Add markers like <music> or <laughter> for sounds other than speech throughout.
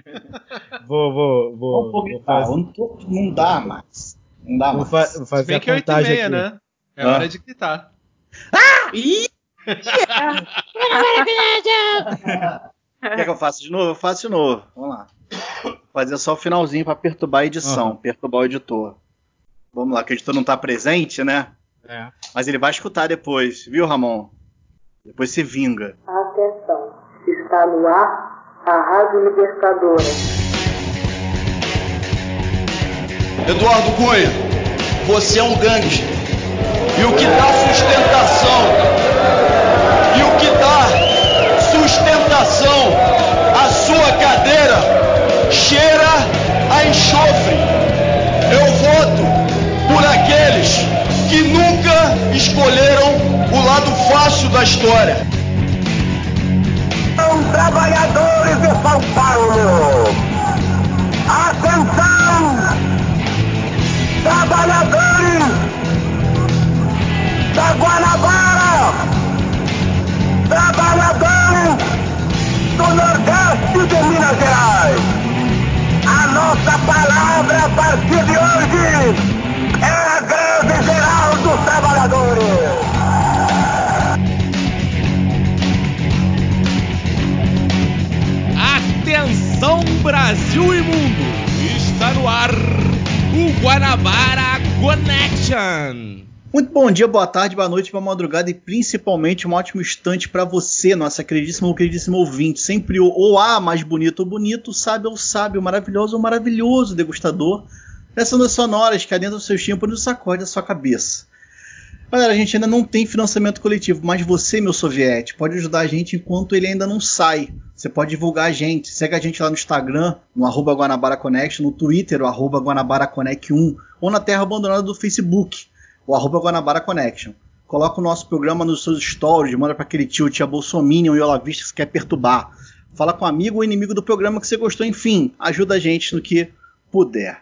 <laughs> vou, vou, vou. Vou gritar, fazer, não, não dá mais. Não dá vou mais. fa- vou Se fazer bem a que é 8 e contagem meia, aqui. né? É Ah. hora de gritar. Ih! <laughs> Quer que eu faça de novo? Eu faço de novo. Vamos lá. Vou fazer só o finalzinho pra perturbar a edição, Aham. perturbar o editor. Vamos lá, que o editor não tá presente, né? É. Mas ele vai escutar depois, viu, Ramon? Depois se vinga. Atenção, está no ar a Rádio Libertadora. Eduardo Cunha, você é um gangster. E o que dá sustentação, e o que dá sustentação à sua cadeira cheira a enxofre. Eu voto por aqueles que nunca escolheram o lado fácil da história. São trabalhadores de São Connection! Muito bom dia, boa tarde, boa noite, boa madrugada e principalmente um ótimo instante pra você, nossa queridíssima ou queridíssimo ouvinte. Sempre o ou A mais bonito ou bonito, sábio ou sábio, maravilhoso ou maravilhoso degustador ondas sonoras que adentram seus tímpanos e sacode a sua cabeça. Galera, a gente ainda não tem financiamento coletivo, mas você, meu soviete, pode ajudar a gente enquanto ele ainda não sai. Você pode divulgar a gente, segue a gente lá no Instagram, no arroba Guanabara Connection, no Twitter, o arroba Guanabara Connect 1, ou na terra abandonada do Facebook, o arroba Guanabara Connection. Coloca o nosso programa nos seus stories, manda para aquele tio, tia Bolsominion e Olavista que você quer perturbar. Fala com um amigo ou inimigo do programa que você gostou, enfim, ajuda a gente no que puder.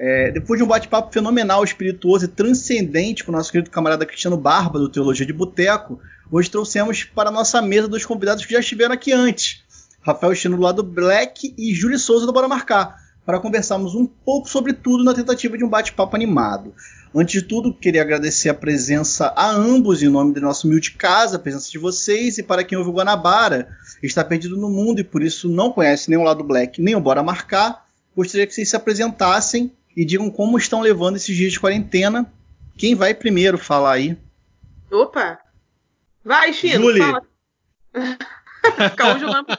É, depois de um bate-papo fenomenal, espirituoso e transcendente com o nosso querido camarada Cristiano Barba, do Teologia de Boteco, hoje trouxemos para a nossa mesa dois convidados que já estiveram aqui antes. Rafael Chino do lado Black e Júlio Souza do Bora Marcar, para conversarmos um pouco sobre tudo na tentativa de um bate-papo animado. Antes de tudo, queria agradecer a presença a ambos em nome da nossa humilde casa, a presença de vocês, e para quem ouve o Guanabara, está perdido no mundo e por isso não conhece nem o lado Black nem o Bora Marcar, gostaria que vocês se apresentassem e digam como estão levando esses dias de quarentena. Quem vai primeiro falar aí? Opa! Vai, Chino, Julie. fala. <laughs> Jogando.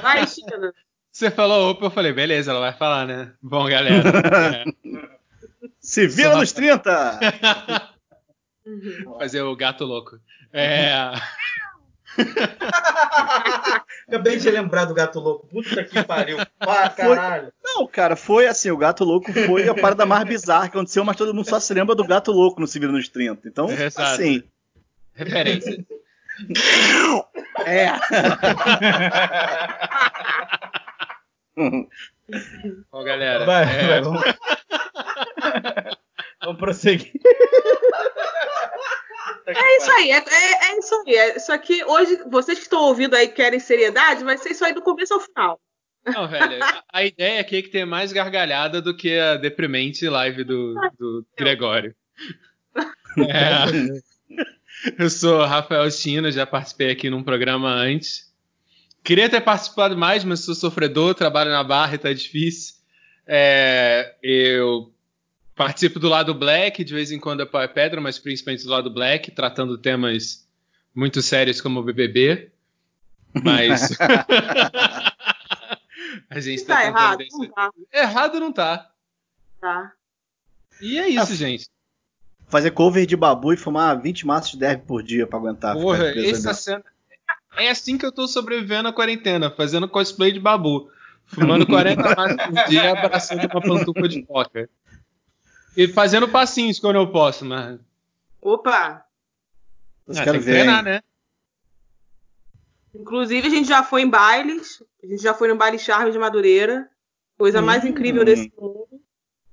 Vai, Chino. Você falou opa, eu falei, beleza, ela vai falar, né? Bom, galera. é, <laughs> Se vira nos 30! Uhum. <laughs> fazer o gato louco. É. <laughs> Acabei de lembrar do gato louco. Puta que pariu. Ah, caralho. Não, cara, foi assim, o Gato Louco foi a parada mais bizarra que aconteceu, mas todo mundo só se lembra do Gato Louco no Se Vira nos 30. Então, Exato. assim, Referência. é. <laughs> Bom, galera. Vai, é, vai, vamos. <laughs> vamos prosseguir. É isso aí, é, é- é isso aí. É, só que hoje, vocês que estão ouvindo aí querem seriedade, vai ser isso aí do começo ao final. Não, velho, a, ideia aqui é que tenha mais gargalhada do que a deprimente live do, do Gregório. <laughs> É, eu sou Rafael Chino, já participei aqui num programa antes. Queria ter participado mais, mas sou sofredor, trabalho na barra e tá difícil. É, eu participo do lado black, de vez em quando a pedra, mas principalmente do lado black, tratando temas muito sérios como o BBB. Mas. <laughs> a gente Tá tá, errado? deixar- Não tá. Errado não tá. tá. E é isso, gente. Fazer cover de babu e fumar 20 maços de derby por dia pra aguentar. Porra, essa cena. É assim que eu tô sobrevivendo à quarentena, fazendo cosplay de babu. Fumando 40 <laughs> maços por dia e abraçando uma pantufa de coca. E fazendo passinhos quando eu posso, mas. Opa! Vocês Ah, querem tem que ver, treinar, hein? né? Inclusive, a gente já foi em bailes. A gente já foi no baile Charme de Madureira. Coisa mais Hum. incrível desse mundo.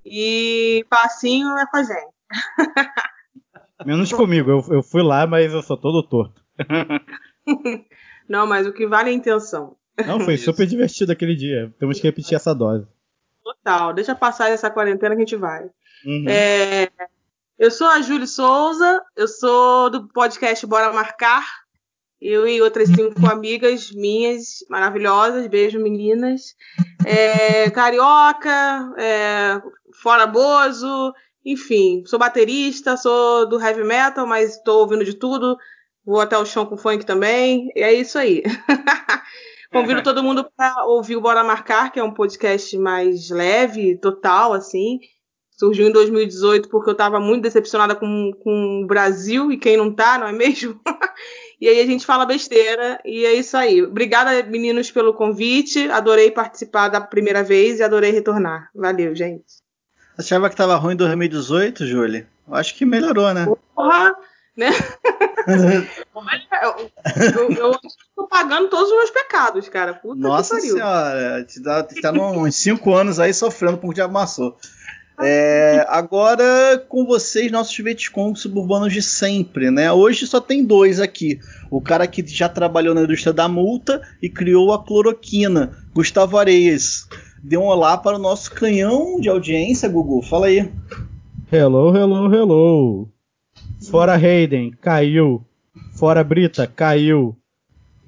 E passinho é com a gente. <laughs> Menos comigo. Eu, eu fui lá, mas eu sou todo torto. <laughs> Não, mas o que vale é a intenção. Não, foi super divertido aquele dia. Temos que repetir essa dose. Total. Deixa passar essa quarentena que a gente vai. Uhum. É, eu sou a Júlia Souza, eu sou do podcast Bora Marcar. Eu e outras cinco amigas minhas maravilhosas, beijo meninas. É, <laughs> carioca, é, fora Bozo, enfim, sou baterista, sou do heavy metal, mas estou ouvindo de tudo. Vou até o chão com funk também. E é isso aí. <laughs> Convido todo mundo para ouvir o Bora Marcar, que é um podcast mais leve, total, assim. Surgiu em 2018 porque eu estava muito decepcionada com, com o Brasil e quem não tá, não é mesmo? <laughs> e aí a gente fala besteira e é isso aí. Obrigada, meninos, pelo convite. Adorei participar da primeira vez e adorei retornar. Valeu, gente. Achava que tava ruim em 2018, Júlia? Acho que melhorou, né? Porra, né? <laughs> Olha, eu, eu, eu tô pagando todos os meus pecados, cara. Puta Nossa senhora, te dá, te tá uns 5 anos aí sofrendo por diabo amassou. É, agora com vocês, nossos Vietcongs suburbanos de sempre, né? Hoje só tem dois aqui. O cara que já trabalhou na indústria da multa e criou a cloroquina, Gustavo Areias. Dê um olá para o nosso canhão de audiência, Gugu. Fala aí. Hello, hello, hello. Fora Hayden, caiu. Fora Brita, caiu.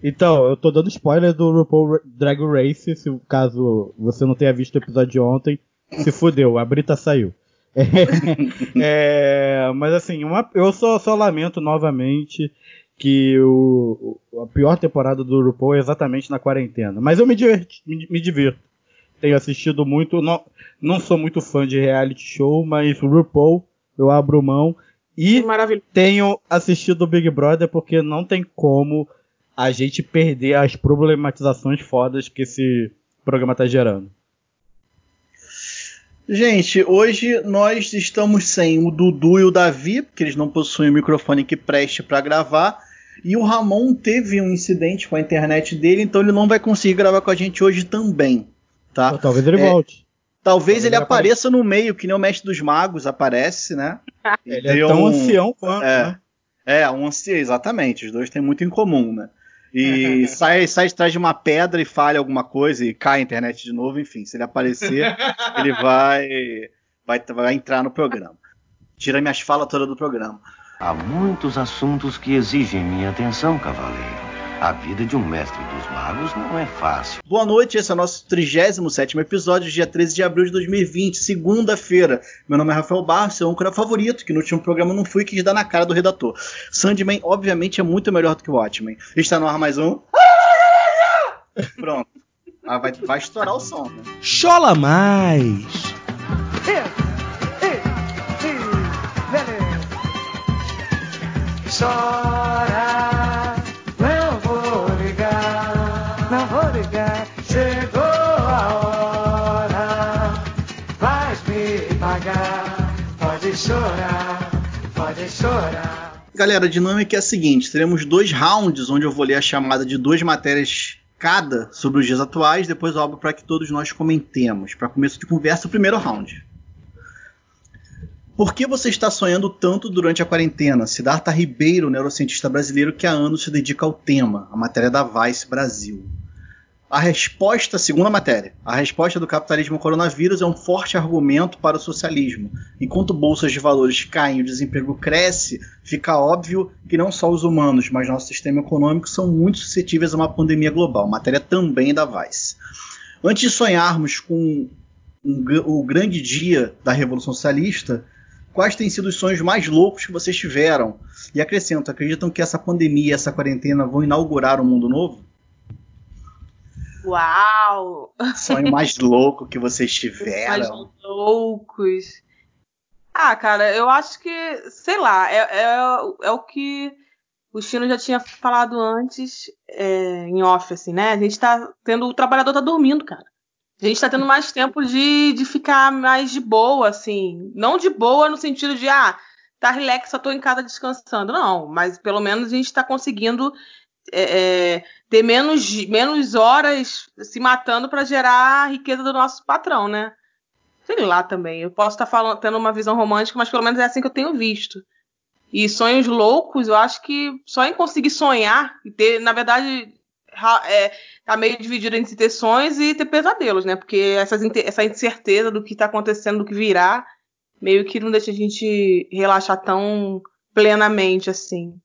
Então, eu tô dando spoiler do RuPaul Drag Race, se caso você não tenha visto o episódio de ontem. Se fudeu, a Brita saiu. É, <laughs> é, mas assim, uma, eu só, só lamento novamente que o, a pior temporada do RuPaul é exatamente na quarentena. Mas eu me, diverti, me, me divirto. Tenho assistido muito, não, não sou muito fã de reality show, mas o RuPaul eu abro mão. E tenho assistido o Big Brother porque não tem como a gente perder as problematizações fodas que esse programa tá gerando. Gente, hoje nós estamos sem o Dudu e o Davi, porque eles não possuem o microfone que preste para gravar. E o Ramon teve um incidente com a internet dele, então ele não vai conseguir gravar com a gente hoje também. Tá? Ou talvez ele É, volte. Talvez, Talvez ele ele apareça no meio, que nem o Mestre dos Magos aparece, né? <laughs> Ele é tão um- ancião quanto, É, né? é um ancião, exatamente. Os dois têm muito em comum, né? E <laughs> sai, sai de trás de uma pedra e falha alguma coisa e cai a internet de novo, enfim. Se ele aparecer, <laughs> ele vai, vai, vai entrar no programa. Tira minhas falas todas do programa. Há muitos assuntos que exigem minha atenção, cavaleiro. A vida de um mestre dos magos não é fácil. Boa noite, esse é o nosso 37 episódio, dia 13 de abril de 2020, segunda-feira. Meu nome é Rafael Barros, seu âncora favorito, que no último programa não fui, quis dar na cara do redator. Sandman, obviamente, é muito melhor do que o Watchmen. Está no ar mais um. <laughs> Pronto. Ah, vai, vai estourar o som, né? Chola mais! Chora, Galera, a dinâmica é a seguinte: teremos dois rounds onde eu vou ler a chamada de duas matérias cada sobre os dias atuais, depois eu abro para que todos nós comentemos. Para começo de conversa, o primeiro round. Por que você está sonhando tanto durante a quarentena? Siddhartha Ribeiro, neurocientista brasileiro que há anos se dedica ao tema, a matéria da Vice Brasil. A resposta, segunda matéria, a resposta do capitalismo ao coronavírus é um forte argumento para o socialismo. Enquanto bolsas de valores caem e o desemprego cresce, fica óbvio que não só os humanos, mas nosso sistema econômico são muito suscetíveis a uma pandemia global. Matéria também da Vice. Antes de sonharmos com um o grande dia da Revolução Socialista, quais têm sido os sonhos mais loucos que vocês tiveram? E acrescento, acreditam que essa pandemia essa quarentena vão inaugurar um mundo novo? Uau! Sonho mais louco que vocês Mais tiveram? loucos. Ah, cara, eu acho que, sei lá, é, é, é o que o Chino já tinha falado antes, é, em off, assim, né? A gente tá tendo. O trabalhador tá dormindo, cara. A gente tá tendo mais tempo de, de ficar mais de boa, assim. Não de boa no sentido de, ah, tá relax, só tô em casa descansando. Não, mas pelo menos a gente tá conseguindo é, é, ter menos, menos horas se matando para gerar a riqueza do nosso patrão, né? Sei lá também. Eu posso estar falando, tendo uma visão romântica, mas pelo menos é assim que eu tenho visto. E sonhos loucos, eu acho que só em conseguir sonhar e ter, na verdade, é, tá meio dividido entre ter sonhos e ter pesadelos, né? Porque essas essa incerteza do que tá acontecendo, do que virá, meio que não deixa a gente relaxar tão plenamente assim.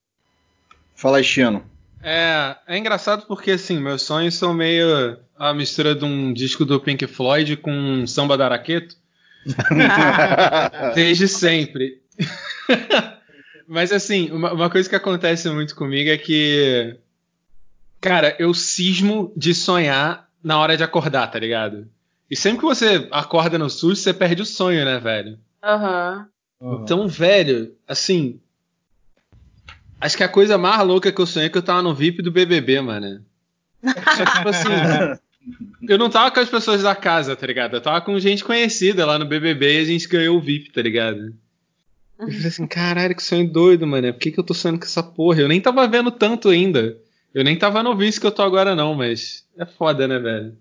Fala Chino. É, é engraçado porque, assim, meus sonhos são meio a mistura de um disco do Pink Floyd com um samba da Araqueto. <laughs> Desde sempre. <laughs> Mas, assim, uma, uma coisa que acontece muito comigo é que. Cara, eu cismo de sonhar na hora de acordar, tá ligado? E sempre que você acorda no susto, você perde o sonho, né, velho? Aham. Então, velho, assim. Acho que a coisa mais louca que eu sonhei é que eu tava no VIP do BBB, mano. Tipo assim. <laughs> Eu não tava com as pessoas da casa, tá ligado? Eu tava com gente conhecida lá no BBB e a gente ganhou o VIP, tá ligado? Eu falei assim, caralho, que sonho doido, mano. Por que, que eu tô sonhando com essa porra? Eu nem tava vendo tanto ainda. Eu nem tava no vício que eu tô agora, não, mas é foda, né, velho?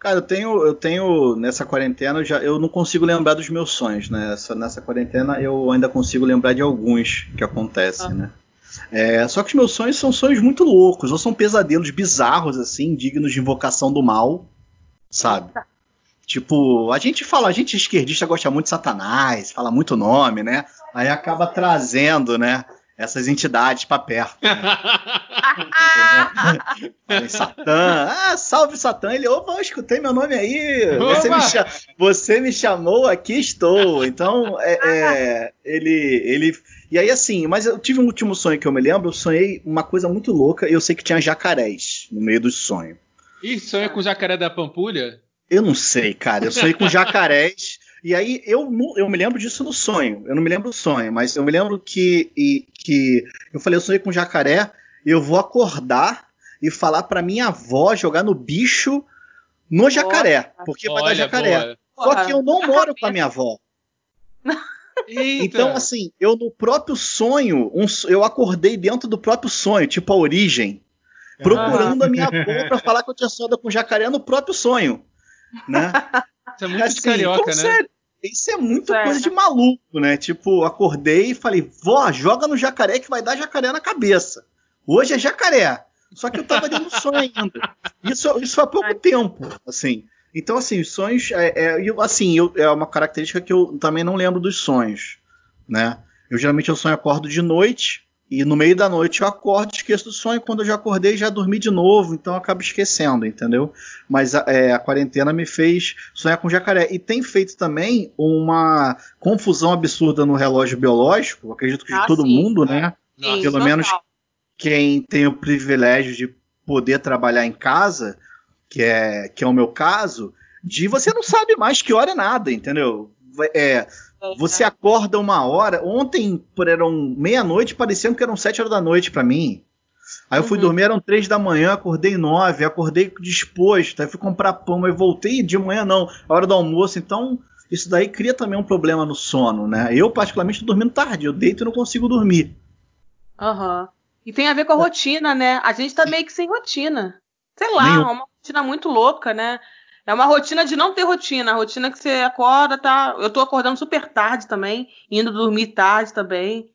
Cara, eu tenho, eu tenho nessa quarentena, eu, já, eu não consigo lembrar dos meus sonhos, né? Essa, nessa quarentena eu ainda consigo lembrar de alguns que acontecem, Ah. né? É, só que os meus sonhos são sonhos muito loucos, ou são pesadelos bizarros, assim, dignos de invocação do mal, sabe? Tipo, a gente fala, a gente esquerdista gosta muito de Satanás, fala muito nome, né? Aí acaba trazendo, né? Essas entidades pra perto. <laughs> Tem Satã. Ah, salve Satã. Ele, opa, eu escutei meu nome aí. Você me, você me chamou, aqui estou. Então, é, é, ele, ele. E aí, assim, mas eu tive um último sonho que eu me lembro. Eu sonhei uma coisa muito louca. Eu sei que tinha jacarés no meio do sonho. Ih, sonha com o jacaré da Pampulha? Eu não sei, cara. Eu sonhei com jacarés. E aí eu, não- eu me lembro disso no sonho. Eu não me lembro do sonho, mas eu me lembro que, e- que eu falei, eu sonhei com jacaré, eu vou acordar e falar pra minha avó jogar no bicho no jacaré. Porque vai dar Olha, jacaré. boa. Só que eu não moro com a minha avó. <laughs> Eita. Então, assim, eu no próprio sonho, um eu acordei dentro do próprio sonho, tipo a origem, procurando a minha <laughs> avó pra falar que eu tinha sonhado com jacaré no próprio sonho. Né? Isso é muito Assim, carioca, então, né? sério, Isso é muito Sério. coisa de maluco, né? Tipo, acordei e falei, vó, joga no jacaré que vai dar jacaré na cabeça. Hoje é jacaré. Só que eu tava dentro do sonho ainda. Isso, isso há pouco tempo, assim. Então, assim, os sonhos. É, é, eu, assim, eu- é uma característica que eu também não lembro dos sonhos, né? Eu geralmente eu sonho acordo de noite e no meio da noite eu acordo, esqueço do sonho. Quando eu já acordei, já dormi de novo, então eu acabo esquecendo, entendeu? Mas a, é, a quarentena me fez sonhar com jacaré. E tem feito também uma confusão absurda no relógio biológico, acredito que de Ah, todo sim. mundo, né? Sim, Pelo total. menos quem tem o privilégio de poder trabalhar em casa, que é, que é o meu caso, de você não sabe mais que hora é nada, entendeu? É, você acorda uma hora. Ontem, por eram meia-noite, parecendo que eram sete horas da noite pra mim. Aí eu fui Uhum. dormir, eram três da manhã, acordei nove, acordei disposto, aí fui comprar pão, aí voltei de manhã não, a hora do almoço, então isso daí cria também um problema no sono, né? Eu, particularmente, tô dormindo tarde, eu deito e não consigo dormir. Aham. E tem a ver com a rotina, né? A gente tá meio que sem rotina. Sei lá, Nenhum. é uma rotina muito louca, né? É uma rotina de não ter rotina. A rotina que você acorda, tá. Eu tô acordando super tarde também, indo dormir tarde também.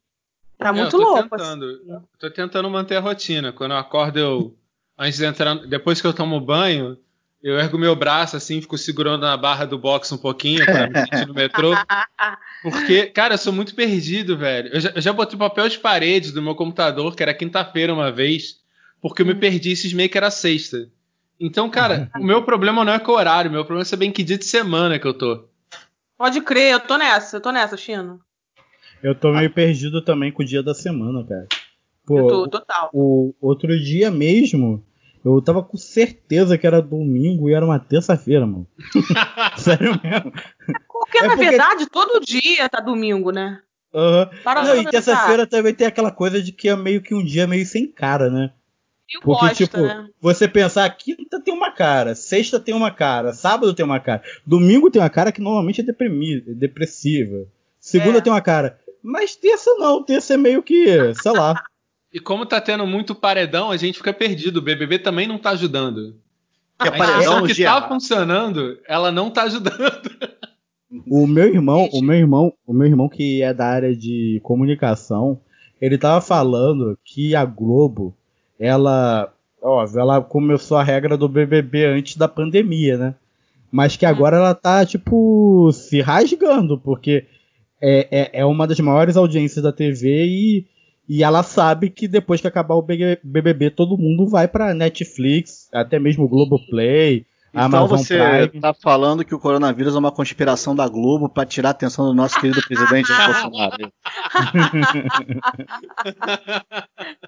Tá muito eu tô louco. Tentando, assim. tô tentando manter a rotina. Quando eu acordo, eu. Antes de entrar. Depois que eu tomo banho, eu ergo meu braço assim, fico segurando na barra do box um pouquinho pra me sentir no metrô. <laughs> Porque, cara, eu sou muito perdido, velho. Eu já, eu já botei papel de parede do meu computador, que era quinta-feira uma vez, porque eu me perdi e cismei que era sexta. Então, cara, o meu problema não é com o horário, meu problema é saber em que dia de semana que eu tô. Pode crer, eu tô nessa, eu tô nessa, Chino. Eu tô meio perdido também com o dia da semana, cara. Pô, eu tô total. o outro dia mesmo, eu tava com certeza que era domingo e era uma terça-feira, mano. <laughs> Sério mesmo. Porque, É na porque- verdade, todo dia tá domingo, né? Aham. Para Não, e terça-feira também tem aquela coisa de que é meio que um dia meio sem cara, né? Meio Porque, bosta, tipo, né? você pensar, quinta tem uma cara, sexta tem uma cara, sábado tem uma cara, domingo tem uma cara que normalmente é deprimi- depressiva, segunda É. tem uma cara, mas terça não, terça é meio que, sei lá. <laughs> E como tá tendo muito paredão, a gente fica perdido. O BBB também não tá ajudando. Que é A paredão que tá funcionando, ela não tá ajudando. O meu irmão, Gente. o meu irmão, o meu irmão que é da área de comunicação, ele tava falando que a Globo, ela óbvio, ela começou a regra do BBB antes da pandemia, né? Mas que agora ela tá, tipo, se rasgando, porque é, é, é uma das maiores audiências da TV e, e ela sabe que depois que acabar o BBB todo mundo vai pra Netflix, até mesmo o Globoplay, então Amazon você Prime. tá falando que o coronavírus é uma conspiração da Globo pra tirar a atenção do nosso querido presidente Bolsonaro.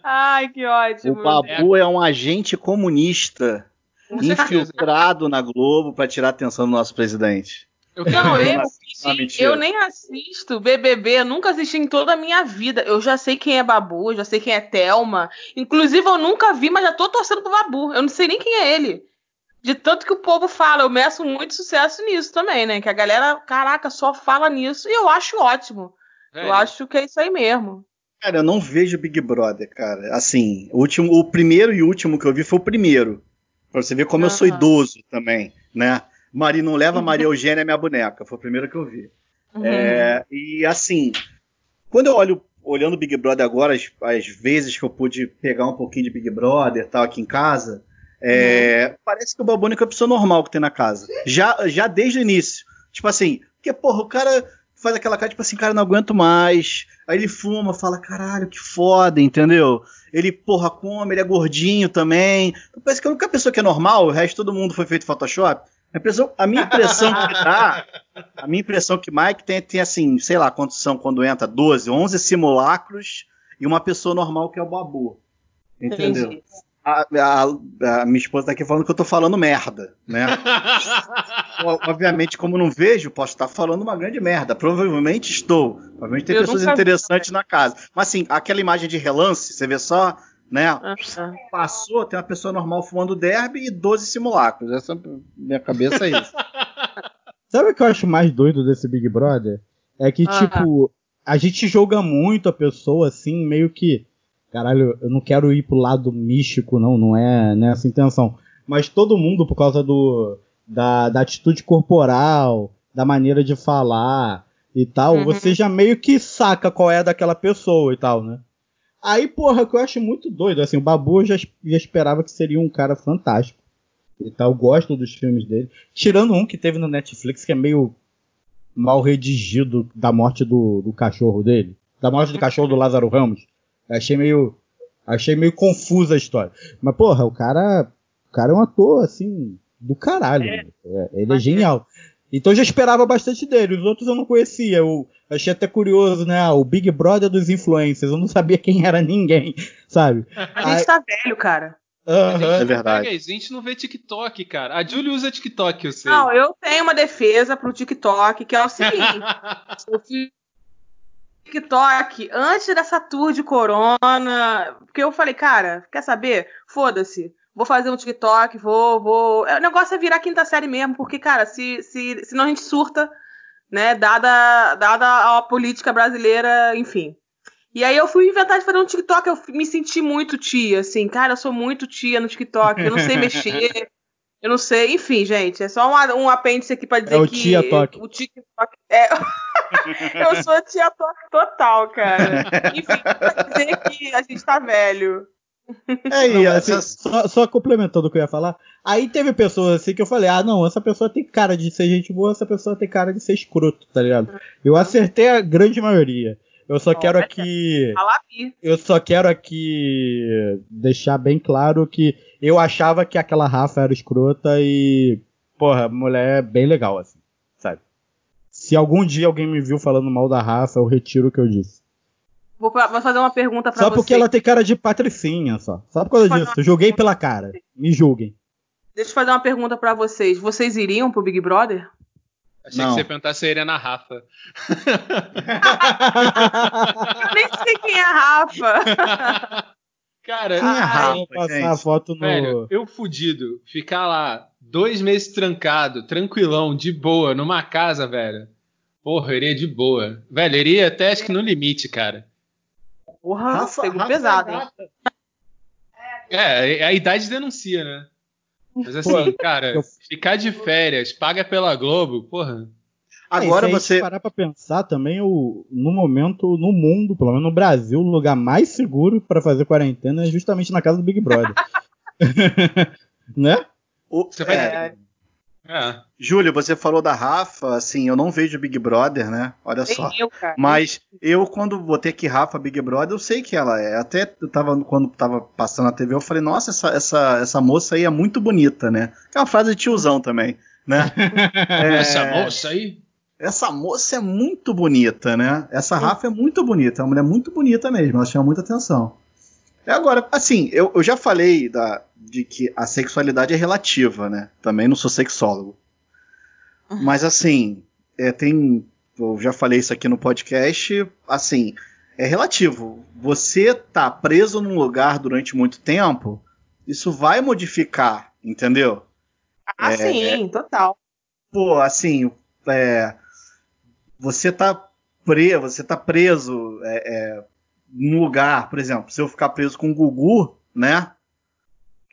Ai, que ótimo. O Babu é um agente comunista infiltrado na Globo pra tirar a atenção do nosso presidente. Eu Não, eu, mentira. eu nem assisto BBB, eu nunca assisti em toda a minha vida. Eu já sei quem é Babu, eu já sei quem é Thelma. Inclusive, eu nunca vi, mas já tô torcendo pro Babu. Eu não sei nem quem é ele. De tanto que o povo fala, eu meço muito sucesso nisso também, né? Que a galera, caraca, só fala nisso e eu acho ótimo. Velho, Eu acho que é isso aí mesmo. Cara, eu não vejo Big Brother, cara. Assim, o, último, o primeiro e último que eu vi foi o primeiro. Pra você ver como eu sou idoso também, né? Mari não leva, Maria <laughs> Eugênia é minha boneca. Foi o primeiro que eu vi. Uhum. É, e assim, quando eu olho olhando o Big Brother agora, as, as vezes que eu pude pegar um pouquinho de Big Brother e tal aqui em casa, é, parece que o Babu é a pessoa normal que tem na casa. Já, já desde o início. Tipo assim, porque, porra, o cara faz aquela cara, tipo assim, cara, não aguento mais. Aí ele fuma, fala, caralho, que foda, entendeu? Ele, porra, come, ele é gordinho também. Então, parece que a única pessoa que é normal, o resto todo mundo foi feito Photoshop. A, impressão- a minha impressão que dá, a minha impressão que Mike tem, tem assim, sei lá quantos são quando entra, 12, 11 simulacros e uma pessoa normal que é o Babu. Entendeu? Entendi. A, a- a minha esposa tá aqui falando que eu tô falando merda, né? <laughs> Obviamente, como não vejo, posso estar falando uma grande merda. Provavelmente estou. Provavelmente tem Eu pessoas nunca vi interessantes na casa. Mas assim, aquela imagem de relance, você vê só, né? Passou, tem uma pessoa normal fumando derby e 12 simulacros. Essa minha cabeça é isso. <laughs> Sabe o que eu acho mais doido desse Big Brother? É que, Ah. tipo, a gente julga muito a pessoa, assim, meio que. Caralho, eu não quero ir pro lado místico, não, não é nessa intenção. Mas todo mundo, por causa do. Da, da atitude corporal, da maneira de falar e tal, Uhum. você já meio que saca qual é daquela pessoa e tal, né? Aí, porra, que eu acho muito doido, assim, o Babu eu já, já esperava que seria um cara fantástico e tal, gosto dos filmes dele. Tirando um que teve no Netflix que é meio mal redigido da morte do, do cachorro dele. Da morte do cachorro do Lázaro Ramos. Achei meio. Achei meio confusa a história. Mas, porra, o cara. O cara é um ator, assim, do caralho. É, ele é genial. Então eu já esperava bastante dele. Os outros eu não conhecia. Eu achei até curioso, né? Ah, o Big Brother dos influencers. Eu não sabia <laughs> quem era ninguém, sabe? A gente tá velho, cara. Gente É não verdade. pega a gente não vê TikTok, cara. A Julie usa TikTok, eu sei. Não, eu tenho uma defesa pro TikTok, que é o seguinte. <laughs> eu fiz TikTok antes dessa tour de corona, porque eu falei, cara, quer saber? Foda-se. Vou fazer um TikTok, vou, vou. É, O negócio é virar quinta série mesmo, porque, cara, se, se, senão a gente surta, né? Dada, dada a política brasileira, enfim. E aí eu fui inventar de fazer um TikTok, eu me senti muito tia, assim, cara, eu sou muito tia no TikTok, eu não sei mexer, <laughs> eu não sei, enfim, gente, é só um, um apêndice aqui pra dizer É o que tia toque. o TikTok é <laughs> eu sou tia toque total, cara. <laughs> Enfim, pra dizer que a gente tá velho. É, Não, e assim, essas- só, só complementando o que eu ia falar. Aí teve pessoas assim que eu falei: ah, não, essa pessoa tem cara de ser gente boa, essa pessoa tem cara de ser escroto, tá ligado? Eu acertei a grande maioria. Eu só quero aqui. Alabi. Eu só quero aqui deixar bem claro que eu achava que aquela Rafa era escrota e. Porra, mulher é bem legal, assim, sabe? Se algum dia alguém me viu falando mal da Rafa, eu retiro o que eu disse. Vou, vou fazer uma pergunta pra Só você. porque ela tem cara de patricinha, só. Só por causa disso. Eu julguei pela cara. Me julguem. Deixa eu fazer uma pergunta pra vocês. Vocês iriam pro Big Brother? Achei Não. que você ia perguntar se seria na Rafa. Eu <laughs> nem sei quem é a Rafa. <laughs> Cara, Quem é ai, Rafa? Passar gente. a foto no. velho, eu fudido, ficar lá dois meses trancado, tranquilão, de boa, numa casa, velho. Porra, eu iria de boa. Velho, eu iria até acho que no limite, cara. Porra, Rafa- pegou Rafa pesado, é. É, a idade denuncia, né? Mas assim, cara, eu- ficar de férias, paga pela Globo, porra. Agora É, se você. gente parar pra pensar também, o, no momento, no mundo, pelo menos no Brasil, o lugar mais seguro pra fazer quarentena é justamente na casa do Big Brother. <laughs> <laughs> né? O- Você vai- é, É. Júlio, você falou da Rafa, assim, eu não vejo Big Brother, né? Olha Nem só. eu, cara. Mas eu, quando botei aqui Rafa Big Brother, eu sei que ela é. Até eu tava, quando tava passando na TV, eu falei, nossa, essa, essa, essa moça aí é muito bonita, né? É uma frase de tiozão também, né? <laughs> É, Essa moça aí. essa moça é muito bonita, né? Essa Rafa é muito bonita, é uma mulher muito bonita mesmo, ela chama muita atenção. E agora, assim, eu, eu já falei da, de que a sexualidade é relativa, né? Também não sou sexólogo. Mas assim, é, tem. Eu já falei isso aqui no podcast, assim, é relativo. Você tá preso num lugar durante muito tempo, isso vai modificar, entendeu? Ah, É, sim, total. pô, assim, é, você tá preso, você tá preso é, num lugar, por exemplo, se eu ficar preso com o Gugu, né?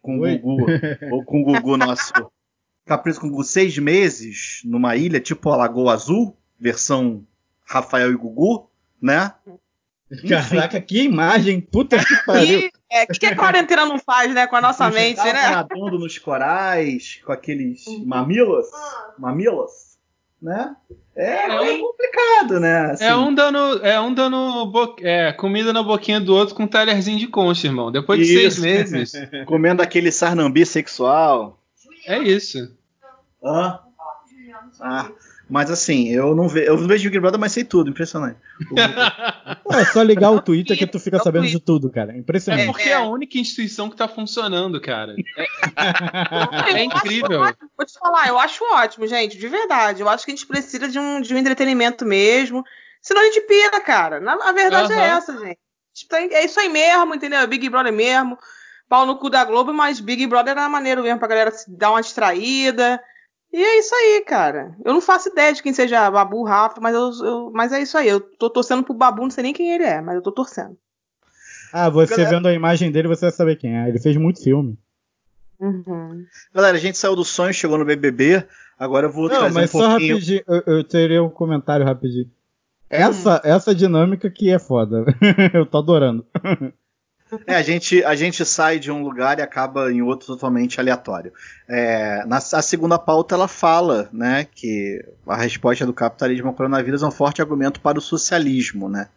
Com o Oi? Gugu, ou com o Gugu nosso. Ficar preso com o Gugu seis meses numa ilha, tipo a Lagoa Azul, versão Rafael e Gugu, né? Caraca, que imagem! Puta que pariu! <laughs> E é, o que, que a quarentena não faz, né, com a nossa mente, Tava né? nadando nos corais, com aqueles mamilos, mamilos, né? É, É é complicado, né? Assim, É um dando, é um dando bo- é, comida na boquinha do outro com um talherzinho de concha, irmão. Depois de seis Isso. meses. <laughs> comendo aquele sarnambi sexual. É isso. Hã? Ah, mas assim, eu não vejo, eu não vejo Big Brother, mas sei tudo, impressionante. <laughs> É só ligar o Twitter que tu fica É sabendo de tudo, cara. É Impressionante. porque é a única instituição que tá funcionando, cara. É, é incrível. ótimo, Vou te falar, eu acho ótimo, gente, de verdade. Eu acho que a gente precisa de um, de um entretenimento mesmo. Senão a gente pira, cara. Na, a verdade é Aham. essa, gente. Tá É isso aí mesmo, entendeu? É Big Brother mesmo. Pau no cu da Globo, mas Big Brother era maneiro mesmo pra galera se dar uma distraída. E é isso aí, cara. Eu não faço ideia de quem seja Babu, Rafa, mas, eu, eu- mas é isso aí. Eu tô torcendo pro Babu, não sei nem quem ele é, mas eu tô torcendo. Ah, você Galera- vendo a imagem dele, você vai saber quem é. Ele fez muito filme. Uhum. Galera, a gente saiu do sonho, chegou no BBB. Agora eu vou Não, trazer mas um só pouquinho. rapidinho, eu, eu teria um comentário rapidinho. Essa, essa dinâmica que é foda. <laughs> eu tô adorando. <laughs> É, a gente, a gente sai de um lugar e acaba em outro totalmente aleatório. É, na, a segunda pauta ela fala né, que a resposta do capitalismo ao coronavírus é um forte argumento para o socialismo. Né?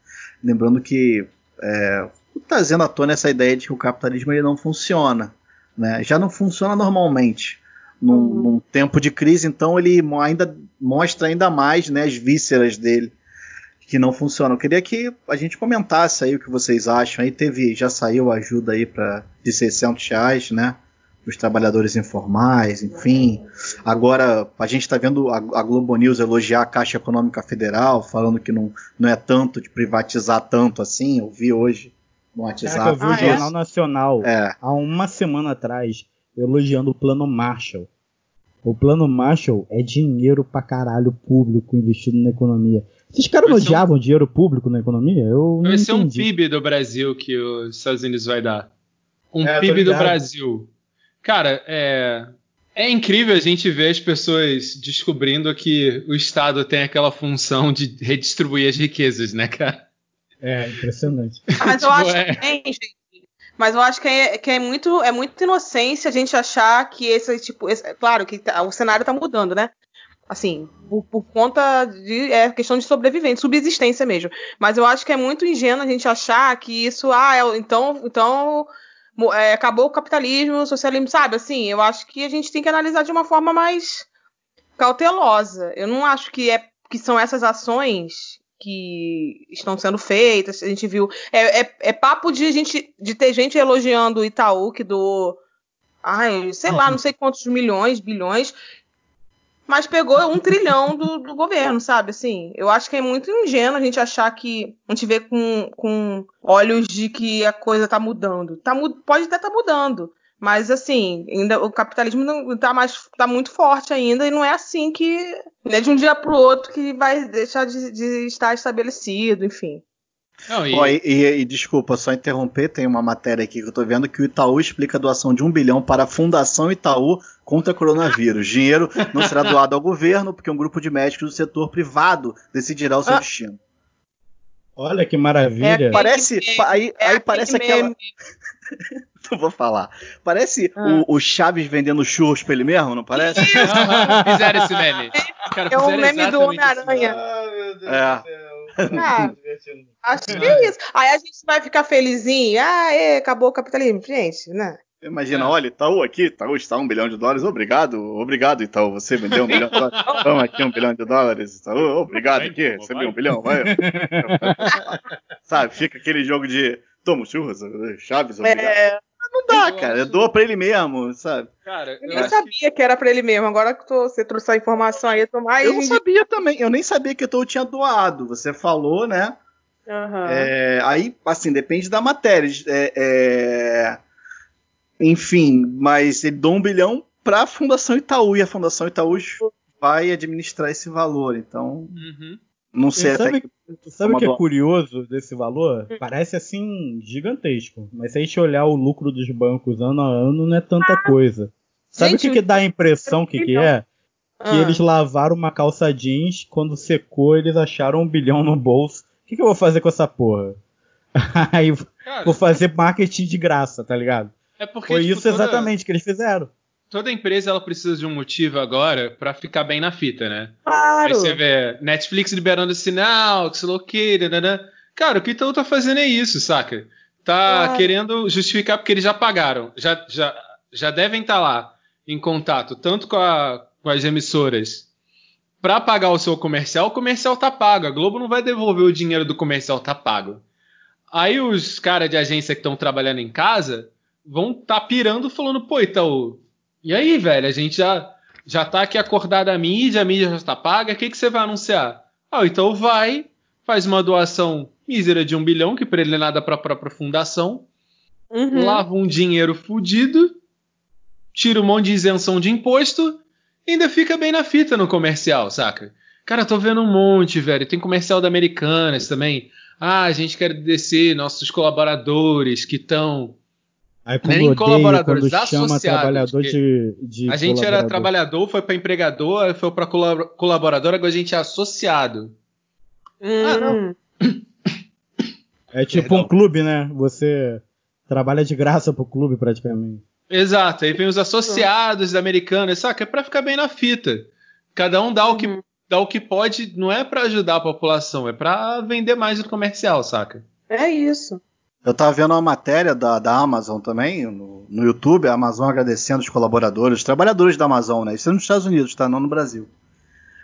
Lembrando que é, trazendo à tona essa ideia de que o capitalismo ele não funciona. Né? Já não funciona normalmente. Num, Uhum. num tempo de crise, então ele ainda mostra ainda mais né, as vísceras dele que não funcionam. Eu queria que a gente comentasse aí o que vocês acham. Aí teve, já saiu ajuda aí para de 600 reais, né? Os trabalhadores informais, enfim. Agora a gente está vendo a, a Globo News elogiar a Caixa Econômica Federal, falando que não, não é tanto de privatizar tanto assim. Eu vi hoje no WhatsApp. Caraca, eu vi o Ah, é? Jornal Nacional É, há uma semana atrás elogiando o plano Marshall. O plano Marshall é dinheiro pra caralho público investido na economia. Esses caras ser um- odiavam dinheiro público na economia? Eu não Vai ser um entendi. PIB do Brasil que os Estados Unidos vai dar. Um É, PIB do. Brasil. Cara, é. É incrível a gente ver as pessoas descobrindo que o Estado tem aquela função de redistribuir as riquezas, né, cara? É, impressionante. <laughs> Mas eu Tipo, acho é. também, gente. Mas eu acho que é, que é muito é muita inocência a gente achar que esse tipo, esse- claro que tá- o cenário tá mudando, né? Assim, por, por conta de é questão de sobrevivência, subsistência mesmo. Mas eu acho que é muito ingênuo a gente achar que isso, ah, é, então, então é, acabou o capitalismo, o socialismo, sabe? Assim, eu acho que a gente tem que analisar de uma forma mais cautelosa. Eu não acho que é que são essas ações que estão sendo feitas. A gente viu é, é, é papo de gente de ter gente elogiando o Itaú que do ai, sei lá, não sei quantos milhões, bilhões, mas pegou um trilhão do, do governo, sabe? Assim, eu acho que é muito ingênuo a gente achar que a gente vê com, com olhos de que a coisa tá mudando. Tá, pode até estar mudando. Mas assim, ainda o capitalismo não tá mais tá muito forte ainda e não é assim que não é de um dia para o outro que vai deixar de, de estar estabelecido, enfim. Não, e, Ó, e, e- e desculpa, só interromper, tem uma matéria aqui que eu tô vendo que o Itaú explica a doação de um bilhão para a Fundação Itaú contra coronavírus. Dinheiro não será doado ao governo, porque um grupo de médicos do setor privado decidirá o seu Ah. destino. Olha que maravilha. É, Parece. aí É aí parece aquele aquela. <laughs> eu vou falar. Parece Ah. o, o Chaves vendendo churros pra ele mesmo, não parece? Fizeram esse meme. Cara, É o fizeram meme do. Homem-Aranha. Ah, meu Deus É. do céu. Ah, acho que é isso. Aí a gente vai ficar felizinho. Ah, é, acabou o capitalismo. Gente, né? Imagina, olha, Itaú aqui, Itaú está um bilhão de dólares, obrigado, obrigado, Itaú, você vendeu um bilhão de dólares, <laughs> toma aqui um bilhão de dólares, Itaú, obrigado aqui, recebi um bilhão, vai. <laughs> Sabe, fica aquele jogo de toma churras, Chaves, obrigado. É, Não dá, cara, doa pra ele mesmo, sabe? Cara, eu eu nem acho que sabia que... era pra ele mesmo. Agora que tô- você trouxe a informação aí, eu tô mais. Eu não sabia também, eu nem sabia que o Itaú tinha doado, você falou, né? Aham. É, aí, assim, depende da matéria. É, é, enfim, mas ele doou um bilhão para a Fundação Itaú e a Fundação Itaú vai administrar esse valor. Então, Uhum. não sei E até sabe, que. sabe o que é curioso desse valor? Parece assim gigantesco. Mas se a gente olhar o lucro dos bancos ano a ano, não é tanta coisa. Sabe Gente, o que, que dá a impressão que, que é? Que Ah. eles lavaram uma calça jeans, quando secou, eles acharam um bilhão no bolso. O que, que eu vou fazer com essa porra? <laughs> Aí Cara, vou fazer marketing de graça, tá ligado? É porque Foi tipo, isso toda- exatamente que eles fizeram. Toda empresa ela precisa de um motivo agora pra ficar bem na fita, né? Aí Claro. você vê Netflix liberando sinal, que sei lá o nananã. Cara, o que Itaú tá fazendo é isso, saca? Tá Claro. querendo justificar porque eles já pagaram, já, já, já devem estar lá em contato, tanto com, a- com as emissoras pra pagar o seu comercial, o comercial tá pago. A Globo não vai devolver o dinheiro do comercial, tá pago. Aí os caras de agência que estão trabalhando em casa vão tá pirando falando, pô, Itaú, e aí, velho, a gente já, já tá aqui acordada a mídia, a mídia já tá paga, o que, que você vai anunciar? Ah, o Itaú vai, faz uma doação mísera de um bilhão, que pra ele é nada pra própria fundação, Uhum. lava um dinheiro fudido, tira um monte de isenção de imposto e ainda fica bem na fita no comercial, saca? Cara, tô vendo um monte, velho. Tem comercial da Americanas também. Ah, a gente quer descer nossos colaboradores que estão. Aí como Nem odeio colaboradores, quando chama associados, trabalhador de, de A gente era trabalhador, foi pra empregador, foi pra colab- colaborador, agora a gente é associado. Ah, não. Hum. É tipo Perdão. um clube, né? Você trabalha de graça pro clube praticamente. Exato, aí vem os associados da Americanas, saca? É pra ficar bem na fita. Cada um dá o que, Uhum. dá o que pode, não é pra ajudar a população, é pra vender mais no comercial, saca? É isso. Eu tava vendo uma matéria da, da Amazon também, no, no YouTube, a Amazon agradecendo os colaboradores, os trabalhadores da Amazon, né? Isso é nos Estados Unidos, tá? Não no Brasil.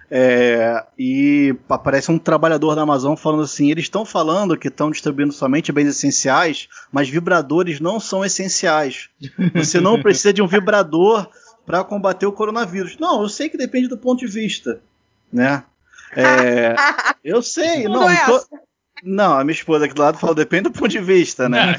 É, e aparece um trabalhador da Amazon falando assim: eles estão falando que estão distribuindo somente bens essenciais, mas vibradores não são essenciais. Você não precisa de um vibrador para combater o coronavírus. Não, eu sei que depende do ponto de vista, né? É, <laughs> eu sei, não. é tô- essa? Não, a minha esposa aqui do lado falou, depende do ponto de vista, né?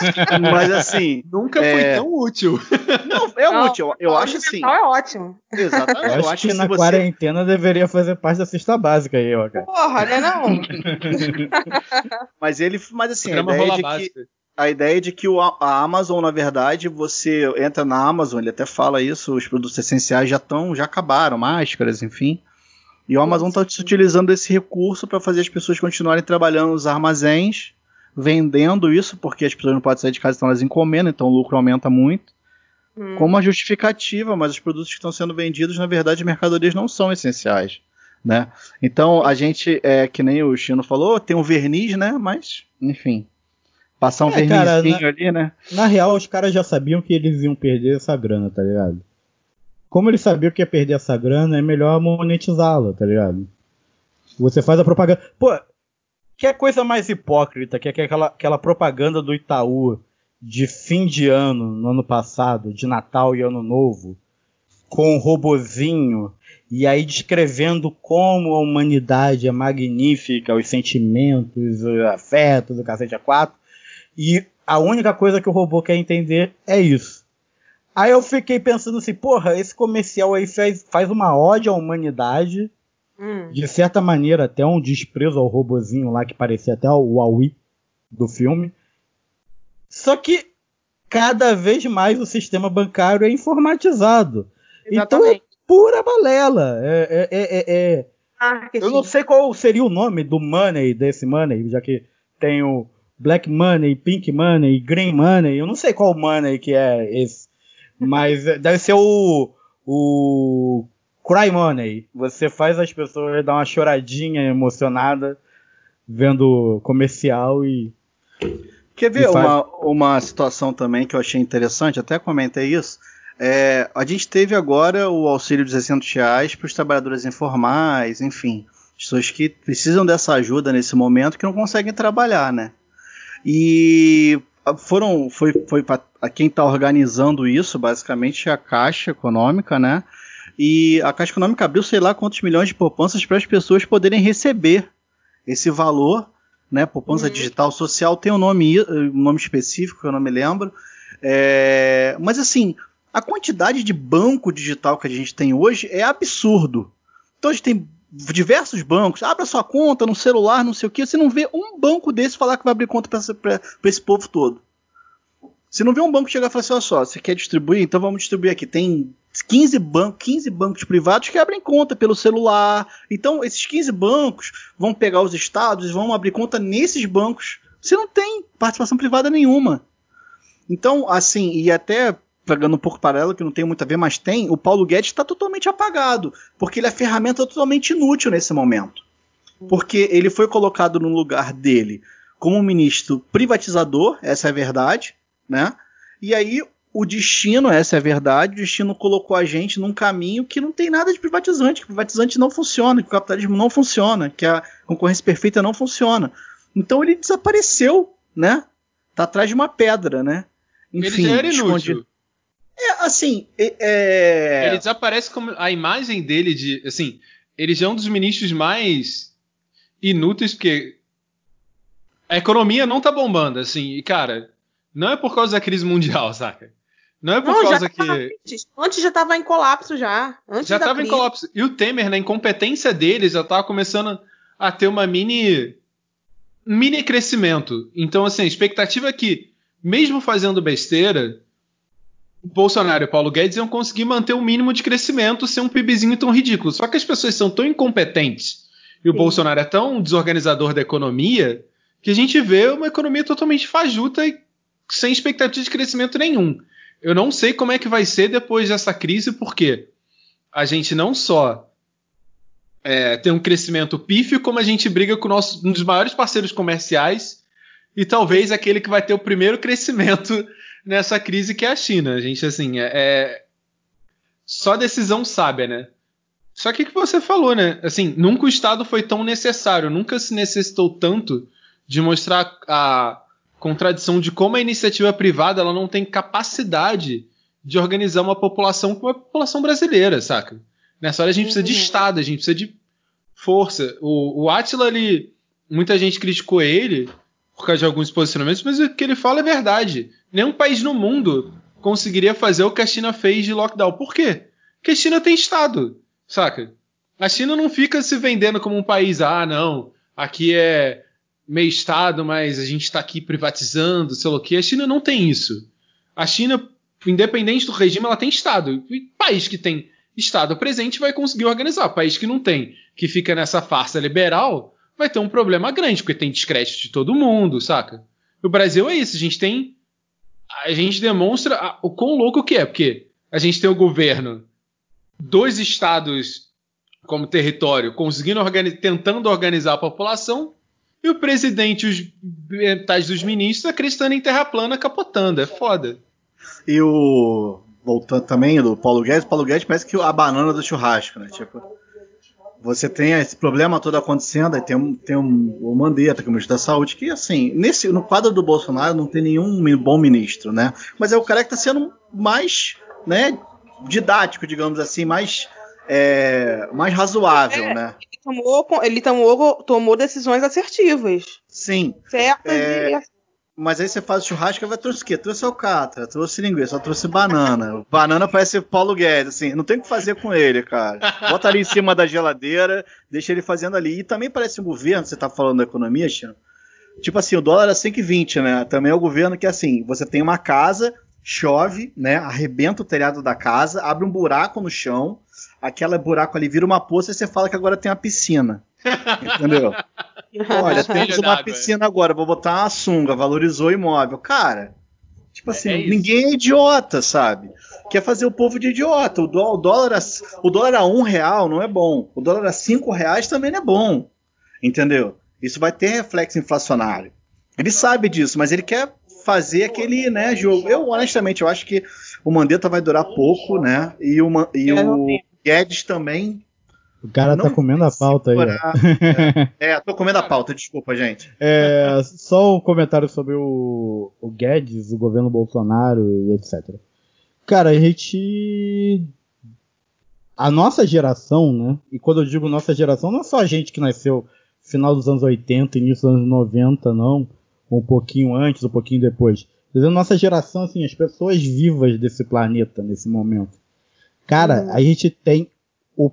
Mas assim, Nunca foi É. tão útil. não, é Não, útil. Eu acho assim. é ótimo. Exatamente. Eu acho, que, se na você- quarentena deveria fazer parte da cesta básica aí, ó, cara. Porra, né não? <laughs> Mas ele, mas assim, a ideia, de que, a ideia de que o, a Amazon, na verdade, você entra na Amazon, ele até fala isso, os produtos essenciais já estão, já acabaram, máscaras, enfim. E o Amazon está utilizando esse recurso para fazer as pessoas continuarem trabalhando nos armazéns, vendendo isso, porque as pessoas não podem sair de casa, então elas encomendam, então o lucro aumenta muito. Hum. como uma justificativa, mas os produtos que estão sendo vendidos, na verdade, mercadorias não são essenciais, né? Então, a gente, é, que nem o Chino falou, tem um verniz, né? Mas, enfim, passar um É, cara, vernizinho ali, né? Na real, os caras já sabiam que eles iam perder essa grana, tá ligado? Como eles sabiam que ia perder essa grana, é melhor monetizá-la, tá ligado? Você faz a propaganda. Pô, que coisa mais hipócrita que é aquela, aquela propaganda do Itaú de fim de ano, no ano passado, de Natal e Ano Novo, com um robozinho, e aí descrevendo como a humanidade é magnífica, os sentimentos, os afetos, o cacete a quatro. E a única coisa que o robô quer entender é isso. Aí eu fiquei pensando assim, porra, esse comercial aí faz, faz uma ódio à humanidade, Hum. de certa maneira até um desprezo ao robozinho lá que parecia até o Huawei do filme. Só que cada vez mais o sistema bancário é informatizado. Então é Exatamente. pura balela. É, é- é- é- é- eu não sei qual seria o nome do money, desse money, já que tem o, Black Money, Pink Money, Green Money. Eu não sei qual money que é esse. Mas deve ser o. O. Cry Money. Você faz as pessoas dar uma choradinha emocionada vendo comercial e. Quer ver faz- uma, uma situação também que eu achei interessante? Até comentei isso. É, a gente teve agora o auxílio de 600 reais para os trabalhadores informais, enfim, pessoas que precisam dessa ajuda nesse momento que não conseguem trabalhar, né? E foram, foi, foi para quem está organizando isso, basicamente a Caixa Econômica, né? E a Caixa Econômica abriu sei lá quantos milhões de poupanças para as pessoas poderem receber esse valor, né? Poupança digital social tem um nome, um nome específico que eu não me lembro. É, mas assim, a quantidade de banco digital que a gente tem hoje é absurdo. Então a gente tem diversos bancos, abra sua conta no celular, não sei o que, você não vê um banco desse falar que vai abrir conta para esse povo todo. Você não vê um banco chegar e falar assim, olha só, você quer distribuir? Então vamos distribuir aqui. Tem 15, ban 15 bancos privados que abrem conta pelo celular. Então esses 15 bancos vão pegar os estados e vão abrir conta nesses bancos. Você não tem participação privada nenhuma. Então, assim, e até pegando um pouco paralelo, que não tem muito a ver, mas tem, o Paulo Guedes está totalmente apagado, porque ele é ferramenta totalmente inútil nesse momento. Porque ele foi colocado no lugar dele como um ministro privatizador, essa é a verdade, né? E aí o destino, essa é a verdade, o destino colocou a gente num caminho que não tem nada de privatizante, que o privatizante não funciona, que o capitalismo não funciona, que a concorrência perfeita não funciona. Então ele desapareceu, né? Tá atrás de uma pedra, né? ele já era inútil. escondido. É, assim, é, Ele desaparece como a imagem dele de, assim, ele já é um dos ministros mais inúteis porque a economia não tá bombando, assim, e cara, não é por causa da crise mundial, <laughs> saca? Não é por Não, causa que antes. Antes já tava em colapso já. Antes já tava em crise. colapso. E o Temer, na incompetência dele, já tava começando a ter uma mini mini crescimento. Então, assim, a expectativa é que, mesmo fazendo besteira, Bolsonaro e o Paulo Guedes iam conseguir manter o mínimo de crescimento sem um PIBzinho tão ridículo. Só que as pessoas são tão incompetentes e o Sim. Bolsonaro é tão desorganizador da economia que a gente vê uma economia totalmente fajuta e sem expectativa de crescimento nenhum. Eu não sei como é que vai ser depois dessa crise, porque a gente não só é, tem um crescimento pífio, como a gente briga com nosso, um dos maiores parceiros comerciais e talvez aquele que vai ter o primeiro crescimento nessa crise, que é a China. A gente, assim, é, é só decisão sábia, né? Só que o que você falou, né? Assim, nunca o Estado foi tão necessário, nunca se necessitou tanto de mostrar a contradição de como a iniciativa privada ela não tem capacidade de organizar uma população como a população brasileira, saca? Nessa hora a gente precisa de Estado, a gente precisa de força. O, o Attila, ele, muita gente criticou ele por causa de alguns posicionamentos, mas o que ele fala é verdade. Nenhum país no mundo conseguiria fazer o que a China fez de lockdown. Por quê? Porque a China tem Estado, saca? A China não fica se vendendo como um país, ah, não, aqui é meio Estado, mas a gente está aqui privatizando, sei lá o quê. A China não tem isso. A China, independente do regime, ela tem Estado. E país que tem Estado presente vai conseguir organizar. País que não tem, que fica nessa farsa liberal, vai ter um problema grande, porque tem descrédito de todo mundo, saca? O Brasil é isso, a gente tem. A gente demonstra a- o quão louco que é, porque a gente tem o governo, dois estados como território, conseguindo organi- tentando organizar a população, e o presidente e os metade dos ministros acreditando em terra plana capotando. É foda. E o. Voltando também do Paulo Guedes, Paulo Guedes parece que a banana do churrasco, né? Tipo, você tem esse problema todo acontecendo, aí tem um, tem um, o Mandetta, que é o ministro da Saúde, que assim, nesse, no quadro do Bolsonaro não tem nenhum bom ministro, né? Mas é o cara que está sendo mais, né, didático, digamos assim, mais, é, mais razoável, É. né? Ele tomou, ele tomou, tomou decisões assertivas. Sim. Certas É, e Mas aí você faz o churrasco, vai trouxe o quê? Trouxe alcatra, trouxe linguiça, trouxe banana. banana parece Paulo Guedes, assim, não tem o que fazer com ele, cara. Bota ali em cima da geladeira, deixa ele fazendo ali. E também parece um governo, você tá falando da economia, Chino. Tipo assim, o dólar é 5,20, né? Também é o governo que, assim, você tem uma casa, chove, né? Arrebenta o telhado da casa, abre um buraco no chão, aquele buraco ali vira uma poça e você fala que agora tem uma piscina. Entendeu? <laughs> Olha, <laughs> temos uma d'água. piscina agora, vou botar uma sunga, valorizou o imóvel. Cara, tipo assim, é ninguém é idiota, sabe? Quer fazer o povo de idiota. O, dó- o dólar, a, o dólar a um real não é bom. O dólar a cinco reais também não é bom. Entendeu? Isso vai ter reflexo inflacionário. Ele sabe disso, mas ele quer fazer aquele né, jogo. Eu, honestamente, eu acho que o Mandetta vai durar pouco, né? E o, e o Guedes também. O cara tá Não comendo a pauta aí. Segurar. <laughs> É, é, tô comendo a pauta, desculpa, gente. É, só um comentário sobre o, o Guedes, o governo Bolsonaro e etc. Cara, a gente. A nossa geração, né? E quando eu digo nossa geração, não é só a gente que nasceu final dos anos 80, início dos anos 90, não. Um pouquinho antes, um pouquinho depois. Quer dizer, nossa geração, assim, as pessoas vivas desse planeta nesse momento. Cara, a gente tem o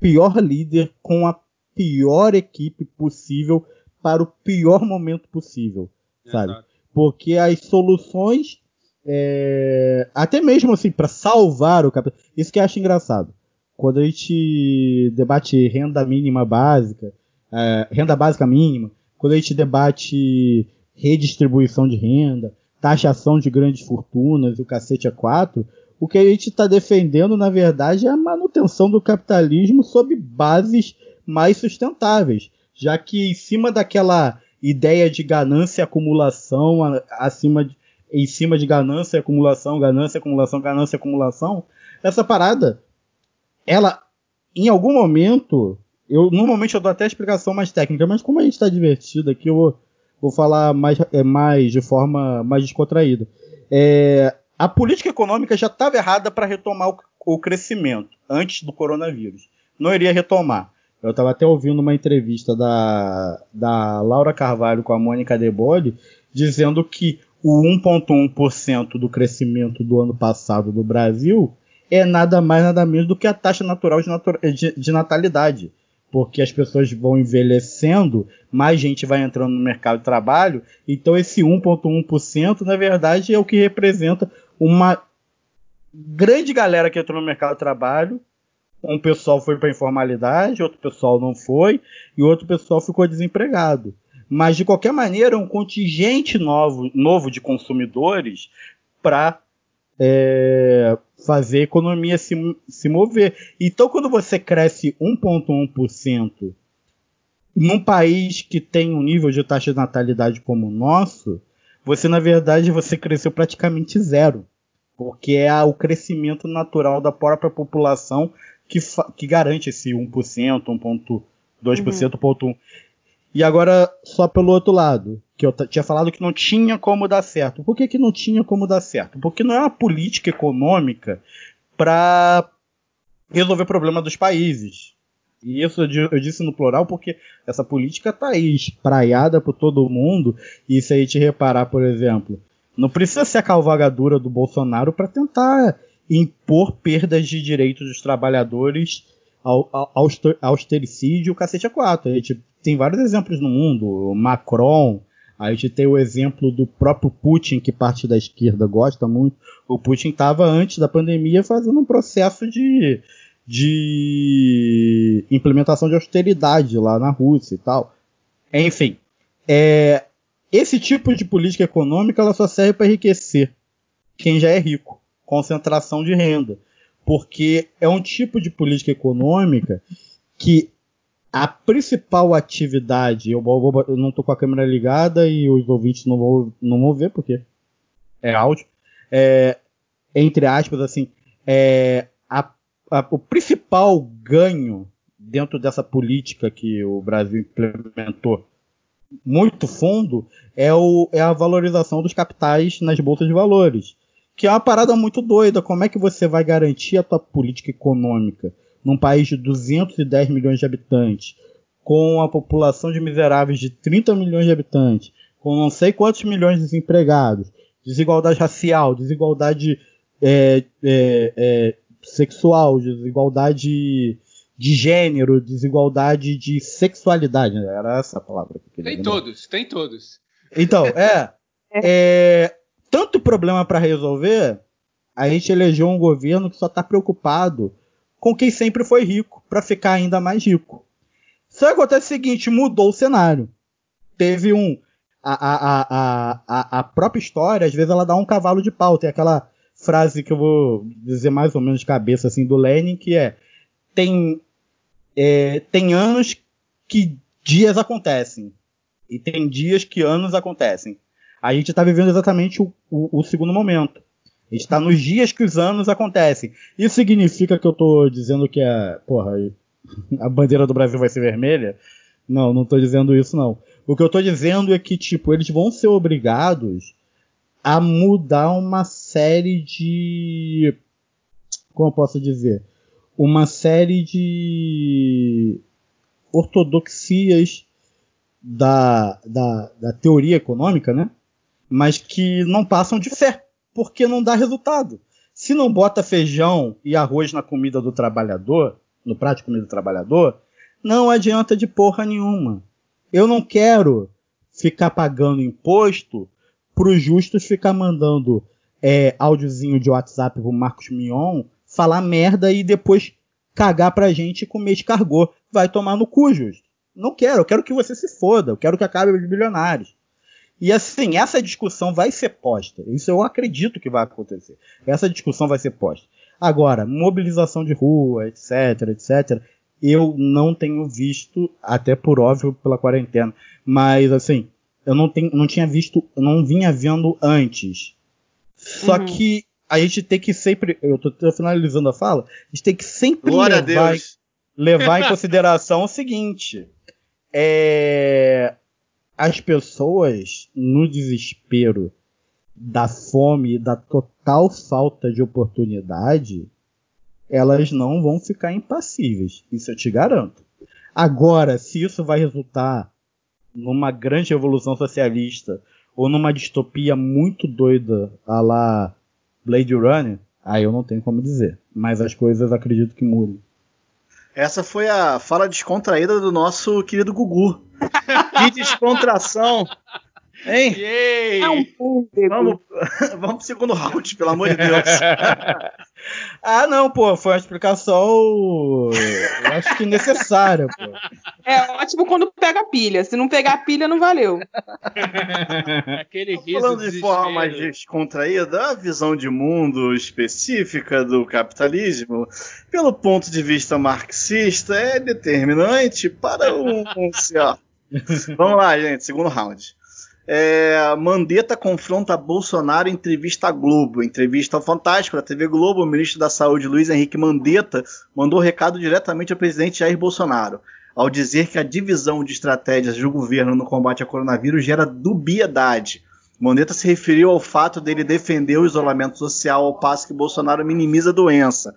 pior líder com a pior equipe possível para o pior momento possível, sabe? Exato. Porque as soluções, é, até mesmo assim, para salvar o capital, isso que eu acho engraçado. Quando a gente debate renda mínima básica, é, renda básica mínima, quando a gente debate redistribuição de renda, taxação de grandes fortunas e o cacete a quatro, o que a gente está defendendo, na verdade, é a manutenção do capitalismo sob bases mais sustentáveis, já que em cima daquela ideia de ganância e acumulação, acima de, em cima de ganância e acumulação, ganância, acumulação, ganância, acumulação, essa parada, ela, em algum momento, eu normalmente eu dou até explicação mais técnica, mas como a gente está divertido aqui, eu vou, vou falar mais, é, mais de forma mais descontraída. É, a política econômica já estava errada para retomar o, o crescimento antes do coronavírus. Não iria retomar. Eu estava até ouvindo uma entrevista da, da Laura Carvalho com a Mônica Debole dizendo que o 1,1% do crescimento do ano passado do Brasil é nada mais nada menos do que a taxa natural de, natu- de- de natalidade. Porque as pessoas vão envelhecendo, mais gente vai entrando no mercado de trabalho, então esse 1,1% na verdade é o que representa uma grande galera que entrou no mercado de trabalho. Um pessoal foi para informalidade, outro pessoal não foi, e outro pessoal ficou desempregado. Mas de qualquer maneira, é um contingente novo, novo de consumidores para fazer a economia se, se mover. Então, quando você cresce 1,1% num país que tem um nível de taxa de natalidade como o nosso, você na verdade você cresceu praticamente zero, porque é o crescimento natural da própria população que, que garante esse 1%, 1,2%, 1,1%. E agora, só pelo outro lado, que eu tinha falado que não tinha como dar certo. Por que, que não tinha como dar certo? Porque não é uma política econômica para resolver o problema dos países. E isso eu, di- eu disse no plural porque essa política está aí espraiada por todo mundo. E se a gente reparar, por exemplo, não precisa ser a cavalgadura do Bolsonaro para tentar impor perdas de direitos dos trabalhadores ao, ao, auster- austericídio, cacete a quatro. A gente tem vários exemplos no mundo, Macron, a gente tem o exemplo do próprio Putin, que parte da esquerda gosta muito. O Putin estava antes da pandemia fazendo um processo de, de implementação de austeridade lá na Rússia e tal. Enfim, é, esse tipo de política econômica ela só serve para enriquecer quem já é rico, concentração de renda, porque é um tipo de política econômica que a principal atividade, eu, vou- eu não estou com a câmera ligada e os ouvintes não vão, não vão ver porque é áudio, é, entre aspas, assim, é, a- o principal ganho dentro dessa política que o Brasil implementou muito fundo é, o, é a valorização dos capitais nas bolsas de valores. Que é uma parada muito doida. Como é que você vai garantir a tua política econômica num país de 210 milhões de habitantes, com a população de miseráveis de 30 milhões de habitantes, com não sei quantos milhões de desempregados, desigualdade racial, desigualdade é, é, é, sexual, desigualdade de gênero, desigualdade de sexualidade. né? Era essa a palavra que eu queria Tem lembrar. todos, tem todos. Então, é. <laughs> é tanto problema para resolver, a gente elegeu um governo que só está preocupado com quem sempre foi rico, para ficar ainda mais rico. Só que acontece o seguinte, mudou o cenário. Teve um. A, a, a, a, a própria história, às vezes, ela dá um cavalo de pau. Tem aquela frase que eu vou dizer mais ou menos de cabeça assim do Lenin, que é tem, é, tem anos que dias acontecem. E tem dias que anos acontecem. A gente está vivendo exatamente o, o, o, segundo momento. A gente está nos dias que os anos acontecem. Isso significa que eu estou dizendo que a, porra, <laughs> a bandeira do Brasil vai ser vermelha? Não, não estou dizendo isso não. O que eu estou dizendo é que tipo eles vão ser obrigados a mudar uma série de. Como eu posso dizer? Uma série de ortodoxias da, da, da teoria econômica, né? Mas que não passam de fé, porque não dá resultado. Se não bota feijão e arroz na comida do trabalhador, no prato de comida do trabalhador, não adianta de porra nenhuma. Eu não quero ficar pagando imposto pro Justus ficar mandando é, áudiozinho de WhatsApp pro Marcos Mion falar merda e depois cagar pra gente e comer escargot. Vai tomar no cu, Justus. Não quero, eu quero que você se foda, eu quero que acabe os bilionários. E assim, essa discussão vai ser posta. Isso eu acredito que vai acontecer. Essa discussão vai ser posta. Agora, mobilização de rua, etc, etc, eu não tenho visto, até por óbvio pela quarentena. Mas assim, eu não, tenho, não tinha visto, não vinha vendo antes. Só uhum. que a gente tem que sempre, eu tô, tô, finalizando a fala, a gente tem que sempre Glória levar, levar em <laughs> consideração o seguinte: é, as pessoas no desespero da fome da total falta de oportunidade, elas não vão ficar impassíveis. Isso eu te garanto. Agora, se isso vai resultar numa grande revolução socialista ou numa distopia muito doida a lá Blade Runner, aí eu não tenho como dizer. Mas as coisas acredito que mudem. Essa foi a fala descontraída do nosso querido Gugu. <laughs> que descontração! Hein? É um público. Vamos, <laughs> vamos pro segundo round, pelo amor de Deus. <laughs> ah, não, pô, foi uma explicação. Eu acho que necessária, pô. É ótimo quando pega pilha. Se não pegar pilha, não valeu. <laughs> Aquele riso Falando de forma mais descontraída, a visão de mundo específica do capitalismo, pelo ponto de vista marxista, é determinante para um certo. Vamos lá, gente, segundo round. É, Mandetta confronta Bolsonaro em entrevista à Globo. Entrevista ao Fantástico da TV Globo, o ministro da Saúde Luiz Henrique Mandetta mandou recado diretamente ao presidente Jair Bolsonaro, ao dizer que a divisão de estratégias do governo no combate ao coronavírus gera dubiedade. Mandetta se referiu ao fato dele defender o isolamento social ao passo que Bolsonaro minimiza a doença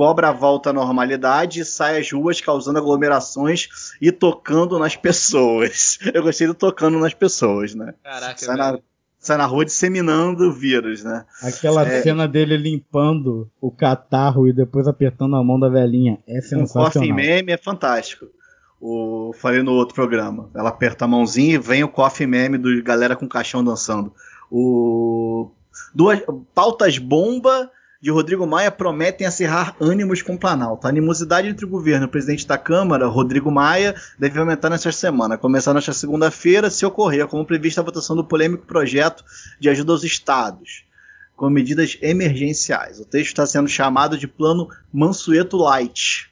cobra a volta à normalidade e sai às ruas causando aglomerações e tocando nas pessoas. <laughs> Eu gostei do tocando nas pessoas, né? Caraca, sai na, sai na rua disseminando o vírus, né? Aquela é... cena dele limpando o catarro e depois apertando a mão da velhinha é sensacional. Um coffee meme é fantástico. O, falei no outro programa. Ela aperta a mãozinha e vem o coffee meme do galera com caixão dançando. O duas pautas bomba de Rodrigo Maia prometem acerrar ânimos com o Planalto. A animosidade entre o governo e o presidente da Câmara, Rodrigo Maia, deve aumentar nesta semana, começando nesta segunda-feira, se ocorrer, como prevista a votação do polêmico projeto de ajuda aos estados, com medidas emergenciais. O texto está sendo chamado de Plano Mansueto Light,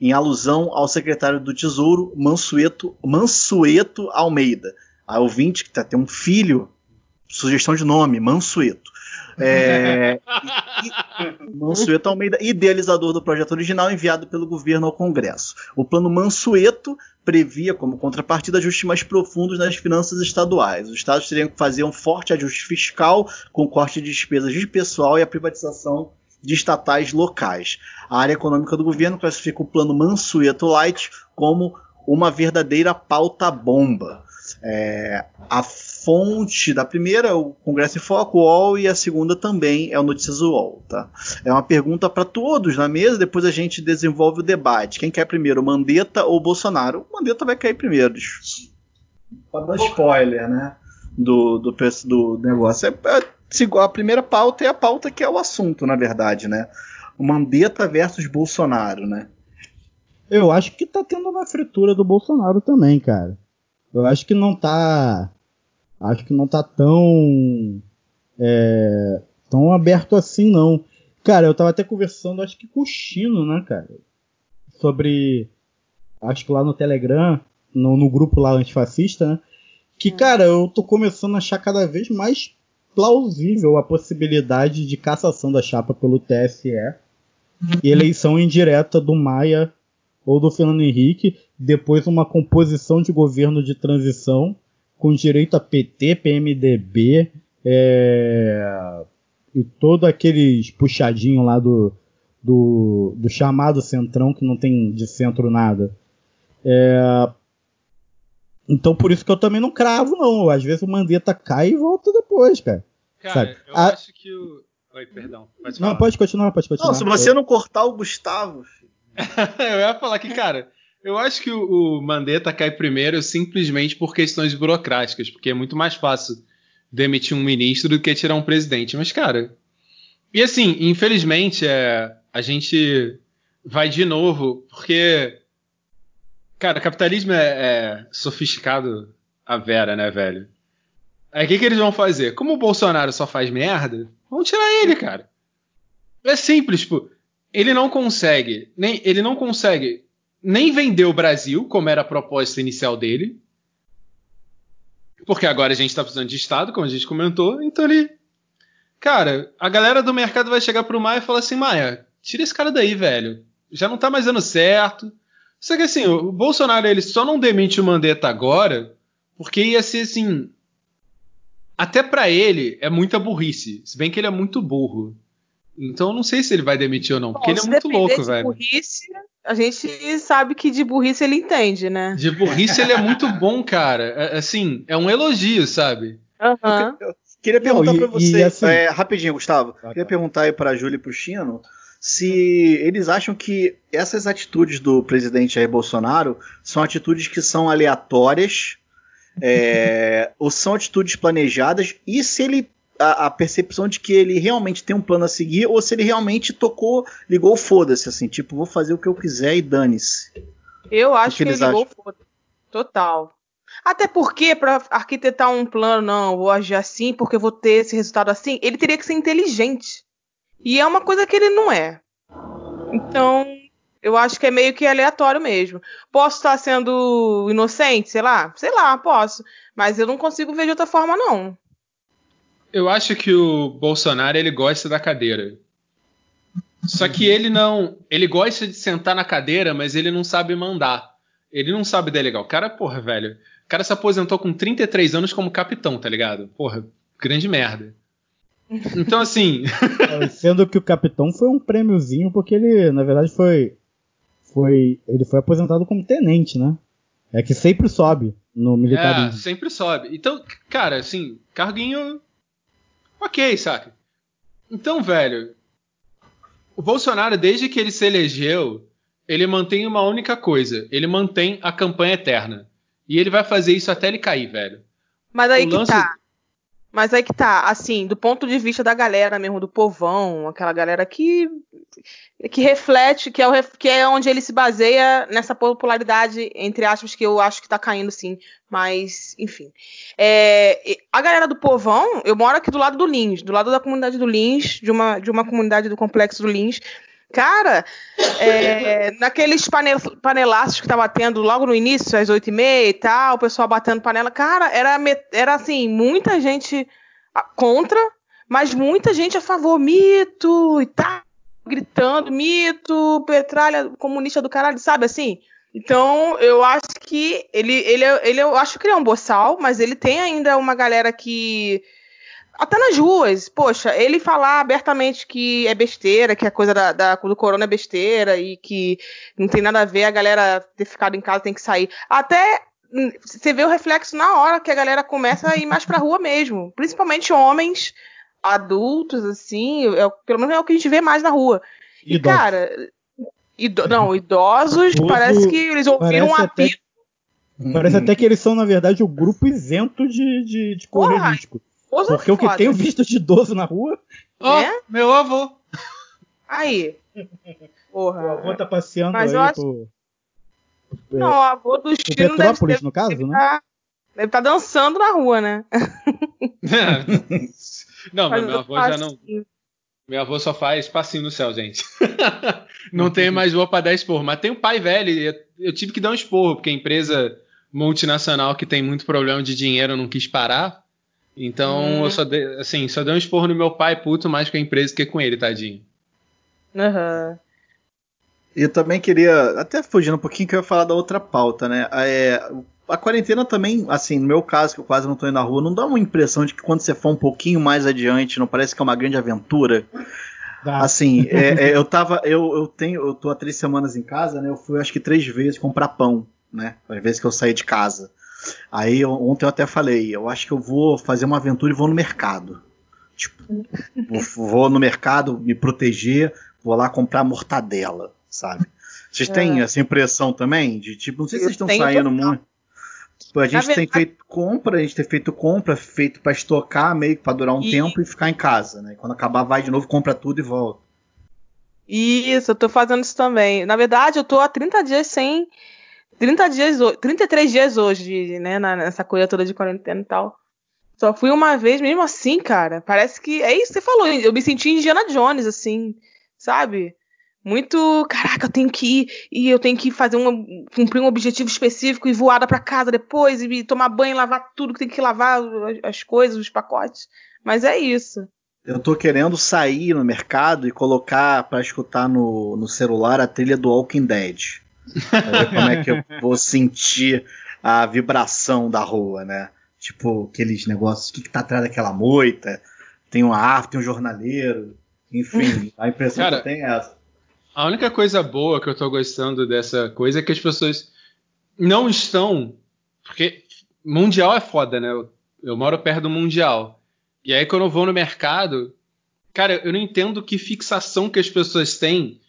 em alusão ao secretário do Tesouro, Mansueto, Mansueto Almeida. A ouvinte que tá, tem um filho, sugestão de nome, Mansueto é, <laughs> Mansueto Almeida, idealizador do projeto original enviado pelo governo ao Congresso. O plano Mansueto previa como contrapartida ajustes mais profundos nas finanças estaduais. Os estados teriam que fazer um forte ajuste fiscal, com corte de despesas de pessoal e a privatização de estatais locais. A área econômica do governo classifica o plano Mansueto Light como uma verdadeira pauta bomba. É, a fonte da primeira é o Congresso em Foco, o UOL, e a segunda também é o Notícias UOL. Tá? É uma pergunta para todos na mesa, depois a gente desenvolve o debate. Quem quer primeiro, Mandetta ou Bolsonaro? O Mandetta vai cair primeiro. Para dar spoiler, né? Do, do, do negócio. É, é, a primeira pauta é a pauta que é o assunto, na verdade, né? O Mandetta versus Bolsonaro, né? Eu acho que tá tendo uma fritura do Bolsonaro também, cara. Eu acho que não tá. Acho que não tá tão. É, tão aberto assim, não. Cara, eu tava até conversando, acho que com o Chino, né, cara? Sobre. Acho que lá no Telegram, no, no grupo lá antifascista, né? Que, cara, eu tô começando a achar cada vez mais plausível a possibilidade de cassação da chapa pelo TSE e eleição indireta do Maia ou do Fernando Henrique, depois uma composição de governo de transição com direito a PT, PMDB é, e todo aqueles puxadinho lá do, do, do, chamado centrão que não tem de centro nada. É, então por isso que eu também não cravo, não. Às vezes o Mandetta cai e volta depois, cara. Cara, sabe? eu A- acho que o. Oi, perdão. Pode falar. Não, pode continuar, pode continuar. Não, se você não cortar o Gustavo. filho. <laughs> eu ia falar que, cara, eu acho que o, Mandetta cai primeiro simplesmente por questões burocráticas, porque é muito mais fácil demitir um ministro do que tirar um presidente. Mas, cara. E assim, infelizmente, é, a gente vai de novo, porque. Cara, capitalismo é, é sofisticado a vera, né, velho? Aí o que, que eles vão fazer? Como o Bolsonaro só faz merda, vão tirar ele, cara. É simples, tipo, ele não consegue, nem ele não consegue nem vender o Brasil, como era a proposta inicial dele. Porque agora a gente tá precisando de Estado, como a gente comentou, então ele. Cara, a galera do mercado vai chegar pro Maia e falar assim: Maia, tira esse cara daí, velho. Já não tá mais dando certo. Só que assim, o Bolsonaro ele só não demite o Mandetta agora, porque ia ser assim. Até pra ele é muita burrice. Se bem que ele é muito burro. Então eu não sei se ele vai demitir ou não, porque Bom, ele é muito louco, velho. burrice, a gente sabe que de burrice ele entende, né? De burrice ele é muito bom, cara. É, assim, é um elogio, sabe? Aham. Queria perguntar pra você, e assim- é, rapidinho, Gustavo. Ah, Queria tá. perguntar aí pra Júlia e pro Chino se eles acham que essas atitudes do presidente Jair Bolsonaro são atitudes que são aleatórias é, <laughs> ou são atitudes planejadas e se ele a, a percepção de que ele realmente tem um plano a seguir ou se ele realmente tocou, ligou foda-se, assim, tipo, vou fazer o que eu quiser e dane-se. Eu acho que que, ele ligou foda. Total. Até porque, pra arquitetar um plano, não, vou agir assim porque eu vou ter esse resultado assim, ele teria que ser inteligente. E é uma coisa que ele não é. Então, eu acho que é meio que aleatório mesmo. Posso estar sendo inocente, sei lá? Sei lá, posso. Mas eu não consigo ver de outra forma, não. Eu acho que o Bolsonaro ele gosta da cadeira. Só que ele não. Ele gosta de sentar na cadeira, mas ele não sabe mandar. Ele não sabe delegar. O cara, porra, velho. O cara se aposentou com 33 anos como capitão, tá ligado? Porra, grande merda. Então, assim. <laughs> Sendo que o capitão foi um prêmiozinho, porque ele, na verdade, foi. Foi. Ele foi aposentado como tenente, né? É que sempre sobe no É, militarismo. sempre sobe. Então, cara, assim, carguinho. Ok, saca? Então, velho. O Bolsonaro, desde que ele se elegeu, ele mantém uma única coisa: ele mantém a campanha eterna. E ele vai fazer isso até ele cair, velho. Mas aí O que lance- tá. Mas aí que tá, assim, do ponto de vista da galera mesmo, do povão, aquela galera que que reflete, que é, o que é onde ele se baseia nessa popularidade, entre aspas, que eu acho que tá caindo sim. Mas, enfim. É, a galera do povão, eu moro aqui do lado do Lins, do lado da comunidade do Lins, de uma, de uma comunidade do complexo do Lins. Cara, é, <laughs> naqueles pane- panelaços que tava tendo logo no início, às oito e meia e tal, o pessoal batendo panela, cara, era, era assim, muita gente contra, mas muita gente a favor, mito e tal, gritando, mito, petralha comunista do caralho, sabe assim? Então, eu acho que ele, ele, é- ele, eu acho que ele é um boçal, mas ele tem ainda uma galera que até nas ruas, poxa, ele falar abertamente que é besteira, que a coisa da, da- do corona é besteira e que não tem nada a ver a galera ter ficado em casa tem que sair. Até hum, você vê o reflexo na hora que a galera começa a ir mais pra rua mesmo. Principalmente homens, adultos, assim, é pelo menos é o que a gente vê mais na rua. E, Idosos. cara, ido- não, idosos, Idoso parece que eles ouviram um apito. Parece até que eles são, na verdade, o grupo isento de, de, de correr Porra, risco. Coisa Porque o que tem visto de idoso na rua, Ó, É? meu avô. Aí. o Porra. avô tá passeando Mas aí eu acho- por- Não, o avô do o Chino deve, Petrópolis, deve, no caso, deve né? tá, deve tá dançando na rua, né? <laughs> não, mas meu avô já não. Meu avô só faz passinho no céu, gente. <laughs> não tem mais voa pra dar esporro. Mas tem um pai velho, e eu- eu tive que dar um esporro, porque a empresa multinacional que tem muito problema de dinheiro não quis parar. Então Hum. eu só dei, assim, só dei um esporro no meu pai puto mais com a empresa que com ele, tadinho. Aham. E eu também queria, até fugindo um pouquinho, que eu ia falar da outra pauta, né? É, a quarentena também, assim, no meu caso, que eu quase não tô indo na rua, não dá uma impressão de que quando você for um pouquinho mais adiante, não parece que é uma grande aventura? Dá. Assim, é, <laughs> é, eu tava, eu, eu tenho, eu tô há três semanas em casa, né? Eu fui acho que três vezes comprar pão, né? Às vezes que eu saí de casa. Aí eu- ontem eu até falei, eu acho que eu vou fazer uma aventura e vou no mercado. Tipo, vou, vou no mercado me proteger, vou lá comprar mortadela, sabe? Vocês têm É. essa impressão também? De tipo, não sei se vocês estão saindo muito. Tipo, a gente tem verdade- feito compra, a gente tem feito compra, feito pra estocar, meio que pra durar um E- tempo e ficar em casa, né? Quando acabar, vai de novo, compra tudo e volta. Isso, eu tô fazendo isso também. Na verdade, eu tô há 30 dias sem. 30 dias, ho- 33 dias hoje, né? Nessa coisa toda de quarentena e tal. Só fui uma vez, mesmo assim, cara. Parece que. É isso que você falou. Eu me senti Indiana Jones, assim, sabe? Muito. Caraca, eu tenho que ir. E eu tenho que fazer um. cumprir um objetivo específico e voar pra casa depois. E tomar banho, lavar tudo que tem que lavar, as- as coisas, os pacotes. Mas é isso. Eu tô querendo sair no mercado e colocar pra escutar no, no celular a trilha do Walking Dead. Ver como é que eu vou sentir a vibração da rua, né? Tipo, aqueles negócios, o que, que tá atrás daquela moita? Tem uma árvore, tem um jornaleiro. Enfim, <laughs> a impressão Cara, que tenho é essa. A única coisa boa que eu tô gostando dessa coisa é que as pessoas não estão. Porque Mundial é foda, né? Eu, eu moro perto do Mundial. E aí, quando eu vou no mercado, cara, eu não entendo que fixação que as pessoas têm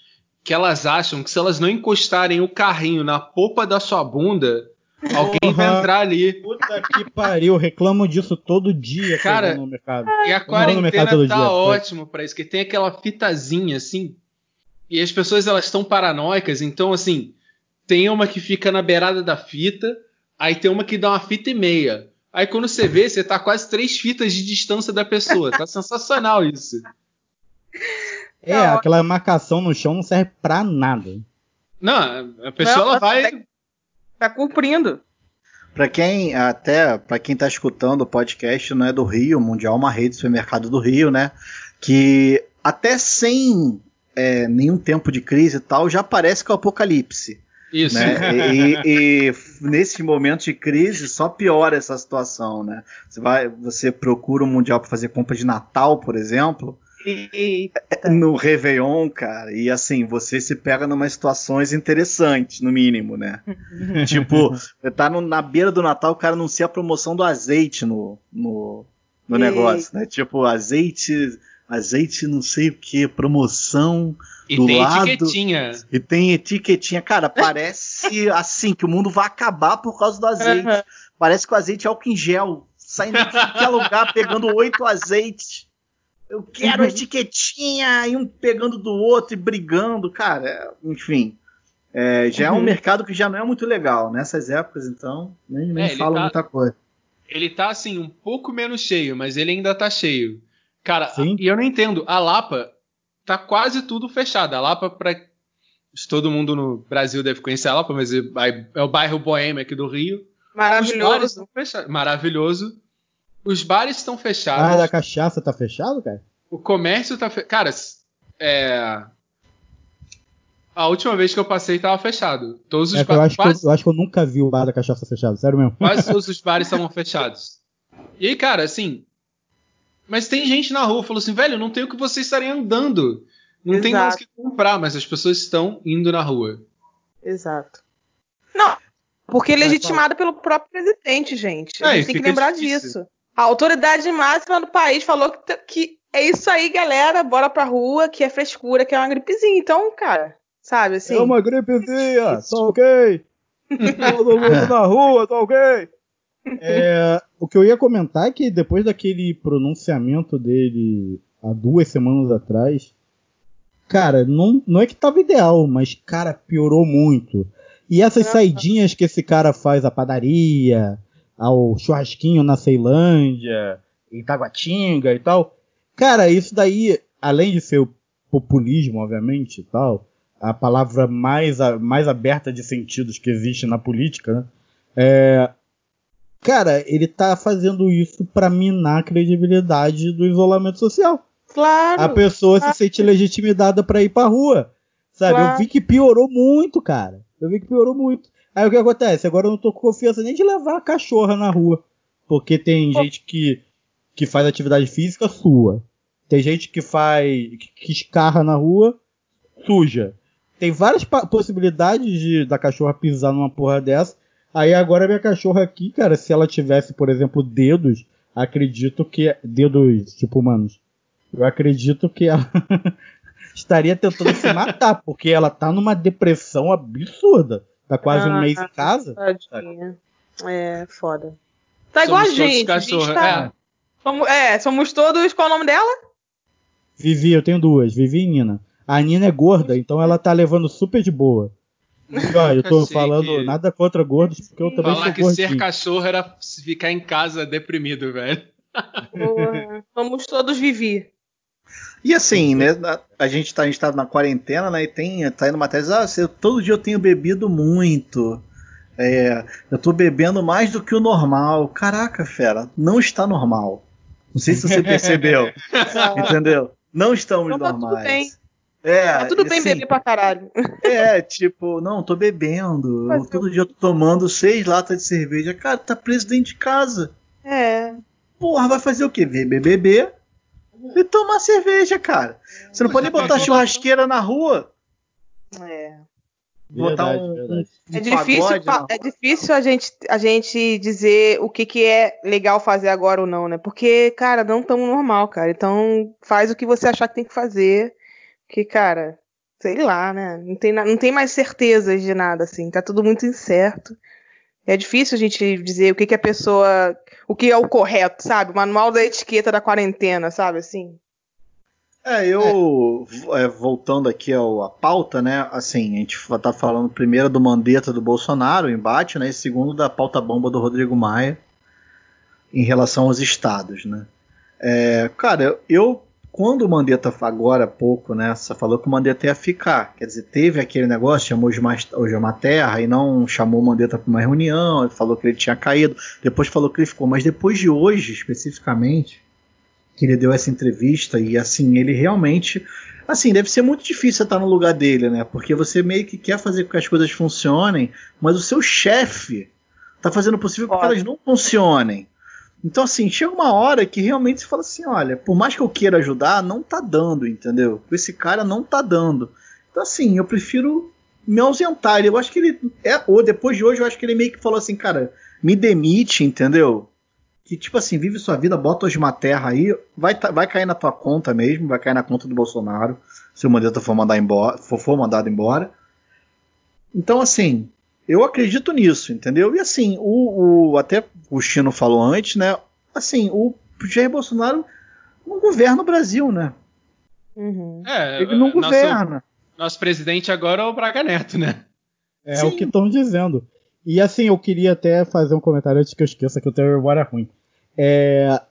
que elas acham que se elas não encostarem o carrinho na polpa da sua bunda, alguém vai entrar ali. Puta que pariu, reclamo disso todo dia Cara, no mercado. E a quarentena tá dia, ótimo pra isso, que tem aquela fitazinha assim. E as pessoas elas estão paranoicas, então assim, tem uma que fica na beirada da fita, aí tem uma que dá uma fita e meia. Aí quando você vê, você tá quase três fitas de distância da pessoa. Tá sensacional isso. É, aquela marcação no chão não serve pra nada. Não, a pessoa Não, ela vai. tá- Tá cumprindo. Pra quem, até para quem tá escutando o podcast, não é do Rio, o Mundial é uma rede de supermercado do Rio, né? Que até sem é, nenhum tempo de crise e tal, já parece que é o apocalipse. Isso. né? E, e, e nesses momentos de crise só piora essa situação, né? Você vai, você procura um mundial para fazer compra de Natal, por exemplo, E, no Réveillon, cara, e assim você se pega numa situações interessantes, no mínimo, né? <laughs> tipo, você tá no- na beira do Natal, o cara anuncia a promoção do azeite no, no, no negócio, né? Tipo, azeite, azeite não sei o que, promoção E do tem lado- etiquetinha. e tem etiquetinha. Cara, parece <laughs> assim que o mundo vai acabar por causa do azeite. Parece que o azeite é álcool em gel. Saindo de qualquer lugar, pegando oito azeites. Eu quero a etiquetinha, e um pegando do outro e brigando. Cara, enfim. É, já é um Uhum. mercado que já não é muito legal. Nessas épocas, então, nem, nem É, falo tá- muita coisa. Ele tá assim, um pouco menos cheio, mas ele ainda tá cheio. Cara, Sim. e eu não entendo. A Lapa tá quase tudo fechado. A Lapa, pra. Todo mundo no Brasil deve conhecer a Lapa, mas é, é o bairro boêmio aqui do Rio. Maravilhoso. Maravilhoso. Os bares estão Ah, fechados. da cachaça tá fechado, cara? O comércio tá fechado. Cara, é. A última vez que eu passei tava fechado. Todos os É que eu, ba- acho que quase- eu, eu acho que eu nunca vi o bar da cachaça fechado, sério mesmo. Quase <laughs> todos os bares estavam fechados. E aí, cara, assim. Mas tem gente na rua falou assim, velho, não tem o que vocês estarem andando. Não tem mais o Exato. que comprar, mas as pessoas estão indo na rua. Exato. Não, porque é legitimado pelo próprio presidente, gente. A É, e gente tem que lembrar difícil. disso. A autoridade máxima do país falou que, que é isso aí, galera, bora pra rua, que é frescura, que é uma gripezinha. Então, cara, sabe assim? É uma gripezinha, tá ok? Todo mundo na rua, tá ok? É, o que eu ia comentar é que depois daquele pronunciamento dele há duas semanas atrás, cara, não, não é que tava ideal, mas, cara, piorou muito. E essas saidinhas que esse cara faz à padaria, ao churrasquinho na Ceilândia, em Taguatinga e tal. Cara, isso daí, além de ser o populismo, obviamente, e tal, a palavra mais, a, mais aberta de sentidos que existe na política, né? É, cara, ele tá fazendo isso para minar a credibilidade do isolamento social. Claro. A pessoa claro. se sente legitimada para ir pra rua. Sabe? Claro. Eu vi que piorou muito, cara. Eu vi que piorou muito. Aí o que acontece? Agora eu não tô com confiança nem de levar a cachorra na rua. Porque tem gente que, que faz atividade física sua. Tem gente que faz. que, que escarra na rua, suja. Tem várias possibilidades de da cachorra pisar numa porra dessa. Aí agora minha cachorra aqui, cara, se ela tivesse, por exemplo, dedos, acredito que. Dedos, tipo, humanos. Eu acredito que ela <laughs> estaria tentando se matar, porque ela tá numa depressão absurda. Tá quase um Ah, mês em casa. Tadinha. É, foda. Tá igual a Somos todos gente. A gente cachorro, tá... Somos, é, somos todos. Qual é o nome dela? Vivi, eu tenho duas, Vivi e Nina. A Nina é gorda, então ela tá levando super de boa. E, ó, eu tô Achei falando que- nada contra gordos, porque eu também Falar sou que gordinho. ser cachorro era ficar em casa deprimido, velho. Porra, somos todos Vivi. E assim, né? A, gente tá, a gente tá na quarentena, né? E tem, tá indo uma tese, ah, você- todo dia eu tenho bebido muito. É, eu tô bebendo mais do que o normal. Caraca, fera, não está normal. Não sei se você percebeu. <laughs> entendeu? Não estamos Então tá tudo normais. bem. É, Tá tudo bem assim, beber pra caralho. <laughs> É, tipo, não, tô bebendo. Eu- Mas todo dia eu tô tomando seis latas de cerveja. Cara, tá preso dentro de casa. É. Porra, vai fazer o quê? Ver BBB e tomar cerveja, cara. Você não pode nem botar churrasqueira na rua. É. Botar Verdade, um, verdade. um É difícil, é difícil a gente, a gente dizer o que, que é legal fazer agora ou não, né? Porque, cara, não tão normal, cara. Então, faz o que você achar que tem que fazer. Que, cara, sei lá, né? Não tem, não tem mais certezas de nada, assim. Tá tudo muito incerto. É difícil a gente dizer o que, que a pessoa. O que é o correto, sabe? O manual da etiqueta da quarentena, sabe? Assim. É, eu é, voltando aqui ao, à pauta, né? Assim, a gente tá falando primeiro do Mandetta do Bolsonaro, o embate, né? E segundo da pauta bomba do Rodrigo Maia em relação aos estados, né? É, cara, eu quando o Mandetta agora há pouco, né? Você falou que o Mandetta ia ficar, quer dizer, teve aquele negócio, chamou o Gilmar, Gilmar Terra e não chamou o Mandetta para uma reunião, falou que ele tinha caído, depois falou que ele ficou, mas depois de hoje, especificamente, que ele deu essa entrevista e assim, ele realmente. Assim, deve ser muito difícil estar no lugar dele, né? Porque você meio que quer fazer com que as coisas funcionem, mas o seu chefe tá fazendo o possível para que elas não funcionem. Então, assim, chega uma hora que realmente você fala assim: olha, por mais que eu queira ajudar, não tá dando, entendeu? Esse cara não tá dando. Então, assim, eu prefiro me ausentar. Eu acho que ele. É, ou depois de hoje, eu acho que ele meio que falou assim: cara, me demite, entendeu? que tipo assim, vive sua vida, bota hoje uma terra aí, vai, tá- vai cair na tua conta mesmo, vai cair na conta do Bolsonaro, se o Mandetta for, mandar embora, for, for mandado embora. Então, assim, eu acredito nisso, entendeu? E assim, o, o- até o Chino falou antes, né? Assim, o Jair Bolsonaro não governa o Brasil, né? Uhum. É, Ele não nosso, governa. nosso presidente agora é o Braga Neto, né? É Sim. o que estão dizendo. E assim, eu queria até fazer um comentário antes que eu esqueça que eu tenho memória ruim. É,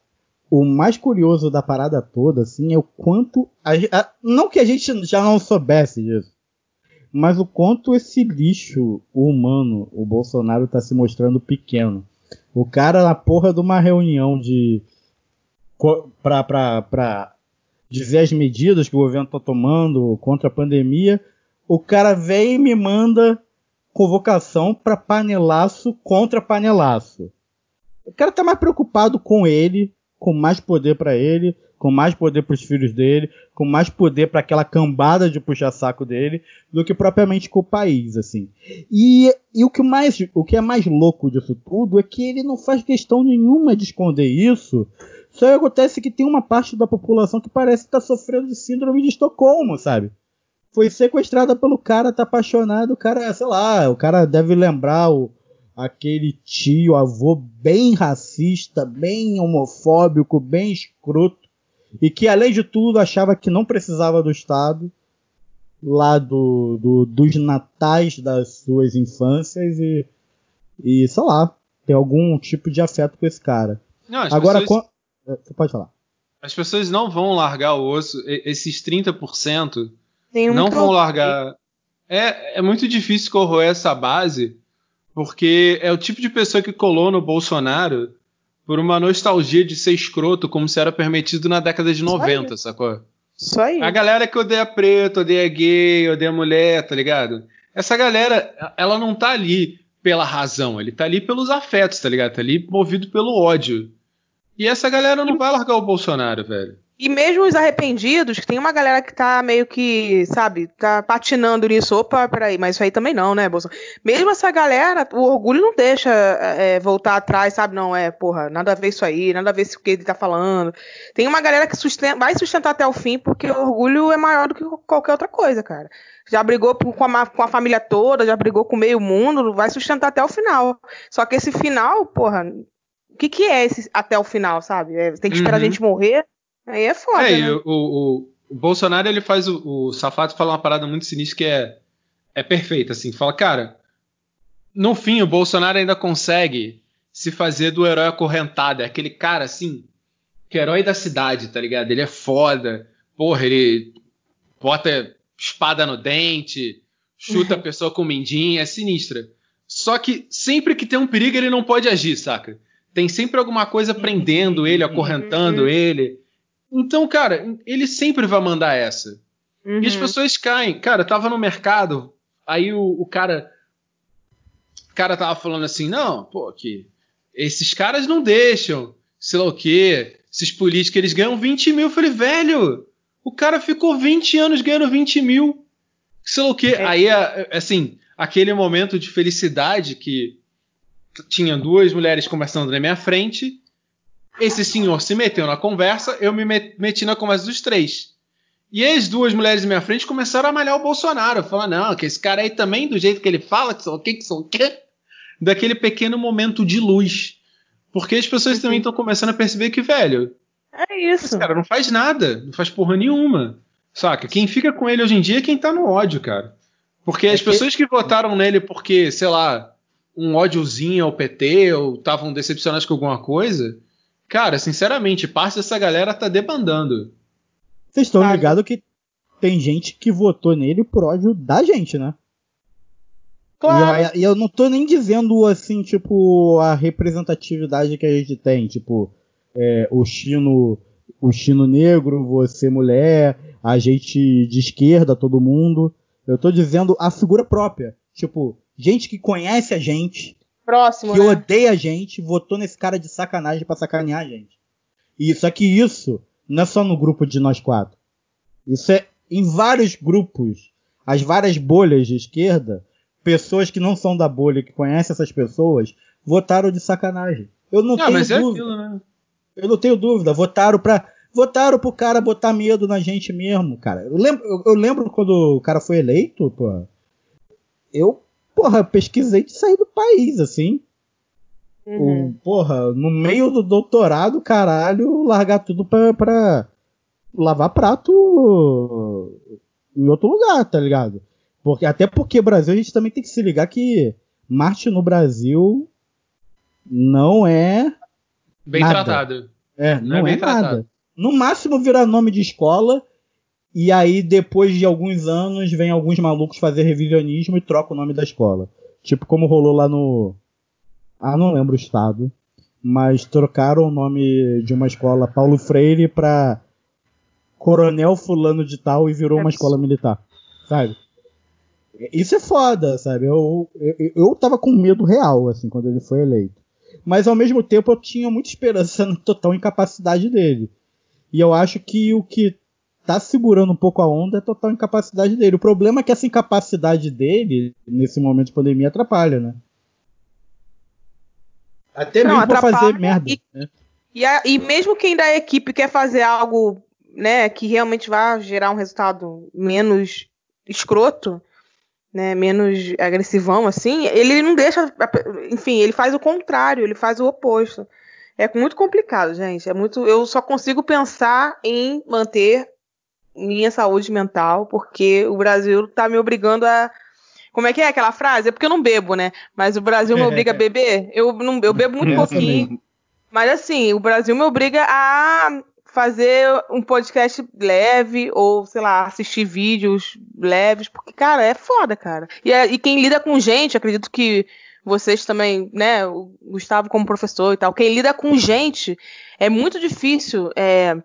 o mais curioso da parada toda, assim, é o quanto. a a- não que a gente já não soubesse disso, mas o quanto esse lixo humano, o Bolsonaro, tá se mostrando pequeno. O cara na porra de uma reunião de. pra, pra, pra dizer as medidas que o governo tá tomando contra a pandemia, o cara vem e me manda convocação para panelaço contra panelaço. O cara tá mais preocupado com ele, com mais poder para ele, com mais poder para os filhos dele, com mais poder para aquela cambada de puxa saco dele, do que propriamente com o país, assim. E, e o que mais, o que é mais louco disso tudo é que ele não faz questão nenhuma de esconder isso. Só acontece que tem uma parte da população que parece estar sofrendo de síndrome de Estocolmo, sabe? foi sequestrada pelo cara, tá apaixonado, o cara, sei lá, o cara deve lembrar o, aquele tio, avô bem racista, bem homofóbico, bem escroto, e que além de tudo achava que não precisava do Estado, lá do, do- dos natais das suas infâncias e, e, sei lá, ter algum tipo de afeto com esse cara. Não, Agora, pessoas- quan- é, você pode falar. As pessoas não vão largar o osso, esses 30% Tem um não vão largar. É, é muito difícil corroer essa base, porque é o tipo de pessoa que colou no Bolsonaro por uma nostalgia de ser escroto, como se era permitido na década de 90, sacou? Isso aí. A galera que odeia preto, odeia gay, odeia mulher, tá ligado? Essa galera, ela não tá ali pela razão, ele tá ali pelos afetos, tá ligado? Tá ali movido pelo ódio. E essa galera não vai largar o Bolsonaro, velho. E mesmo os arrependidos, que tem uma galera que tá meio que, sabe, tá patinando nisso. Opa, peraí, mas isso aí também não, né, Bolsonaro? Mesmo essa galera, o orgulho não deixa é, voltar atrás, sabe? Não, é, porra, nada a ver isso aí, nada a ver isso que ele tá falando. Tem uma galera que susten- vai sustentar até o fim, porque o orgulho é maior do que qualquer outra coisa, cara. Já brigou com a, com a família toda, já brigou com o meio mundo, vai sustentar até o final. Só que esse final, porra, o que, que é esse até o final, sabe? É, tem que esperar Uhum. a gente morrer. Aí é foda, É, né? o, o, o Bolsonaro ele faz o, o Safato fala uma parada muito sinistra que é é perfeita assim. Fala, cara, no fim o Bolsonaro ainda consegue se fazer do herói acorrentado, é aquele cara assim, que é herói da cidade, tá ligado? Ele é foda. Porra, ele bota espada no dente, chuta a <laughs> pessoa com mindinha, é sinistra. Só que sempre que tem um perigo ele não pode agir, saca? Tem sempre alguma coisa prendendo ele, acorrentando ele. Então, cara, ele sempre vai mandar essa. Uhum. E as pessoas caem. Cara, eu tava no mercado, aí o, o cara. O cara tava falando assim: não, pô, que esses caras não deixam, sei lá o quê, esses políticos, eles ganham 20 mil. Eu falei, velho, o cara ficou 20 anos ganhando 20 mil. Sei lá o quê. Aí, é, assim, aquele momento de felicidade que tinha duas mulheres conversando na minha frente. Esse senhor se meteu na conversa, eu me met- meti na conversa dos três. E as duas mulheres na minha frente começaram a malhar o Bolsonaro. Falando, não, que esse cara aí também, do jeito que ele fala, que são o quê, que são o quê? Daquele pequeno momento de luz. Porque as pessoas também estão começando a perceber que, velho, É isso. esse cara não faz nada, não faz porra nenhuma. Saca? Quem fica com ele hoje em dia é quem tá no ódio, cara. Porque as que- pessoas que votaram nele porque, sei lá, um ódiozinho ao PT ou estavam decepcionados com alguma coisa, cara, sinceramente, parte dessa galera tá debandando. Vocês estão Tá. ligados que tem gente que votou nele por ódio da gente, né? Claro. E, eu- eu não tô nem dizendo assim, tipo, a representatividade que a gente tem, tipo, é, o chino, o chino negro, você mulher, a gente de esquerda, todo mundo. Eu tô dizendo a figura própria. Tipo, gente que conhece a gente, Próximo, que né? odeia a gente, votou nesse cara de sacanagem pra sacanear a gente. E só que isso não é só no grupo de nós quatro. Isso é em vários grupos, as várias bolhas de esquerda, pessoas que não são da bolha, que conhecem essas pessoas, votaram de sacanagem. Eu não Ah, tenho mas é dúvida. aquilo, né? Eu não tenho dúvida. Votaram pra. Votaram pro cara botar medo na gente mesmo, cara. Eu lembro, eu, eu lembro quando o cara foi eleito, pô. Eu, porra, pesquisei de sair do país, assim. Uhum. O- porra, no meio do doutorado, caralho, largar tudo pra, pra lavar prato em outro lugar, tá ligado? Porque, até porque Brasil a gente também tem que se ligar que Marte no Brasil não é. Bem Nada. tratado. É, Não é não, bem é, nada. tratado. No máximo virar nome de escola. E aí, depois de alguns anos, vem alguns malucos fazer revisionismo e troca o nome da escola. Tipo como rolou lá no. Ah, não lembro o estado. Mas trocaram o nome de uma escola Paulo Freire pra Coronel Fulano de Tal e virou É uma escola militar. Sabe? Isso é foda, sabe? Eu, eu, eu tava com medo real, assim, quando ele foi eleito. Mas ao mesmo tempo eu tinha muita esperança <laughs> na total incapacidade dele. E eu acho que o que tá segurando um pouco a onda é total incapacidade dele. O problema é que essa incapacidade dele, nesse momento de pandemia, atrapalha, né? Até Não, mesmo pra fazer merda. e- né? E, a- e mesmo quem da equipe quer fazer algo, né, que realmente vai gerar um resultado menos escroto, né, menos agressivão, assim, ele não deixa, enfim, ele faz o contrário, ele faz o oposto. É muito complicado, gente. É muito, eu só consigo pensar em manter minha saúde mental, porque o Brasil tá me obrigando a. Como é que é aquela frase? É porque eu não bebo, né? Mas o Brasil me <laughs> obriga a beber. Eu, não, eu bebo muito <laughs> pouquinho. Mas assim, o Brasil me obriga a fazer um podcast leve ou, sei lá, assistir vídeos leves, porque, cara, é foda, cara. E, é, e quem lida com gente, acredito que vocês também, né, o Gustavo como professor e tal, quem lida com gente é muito difícil, é,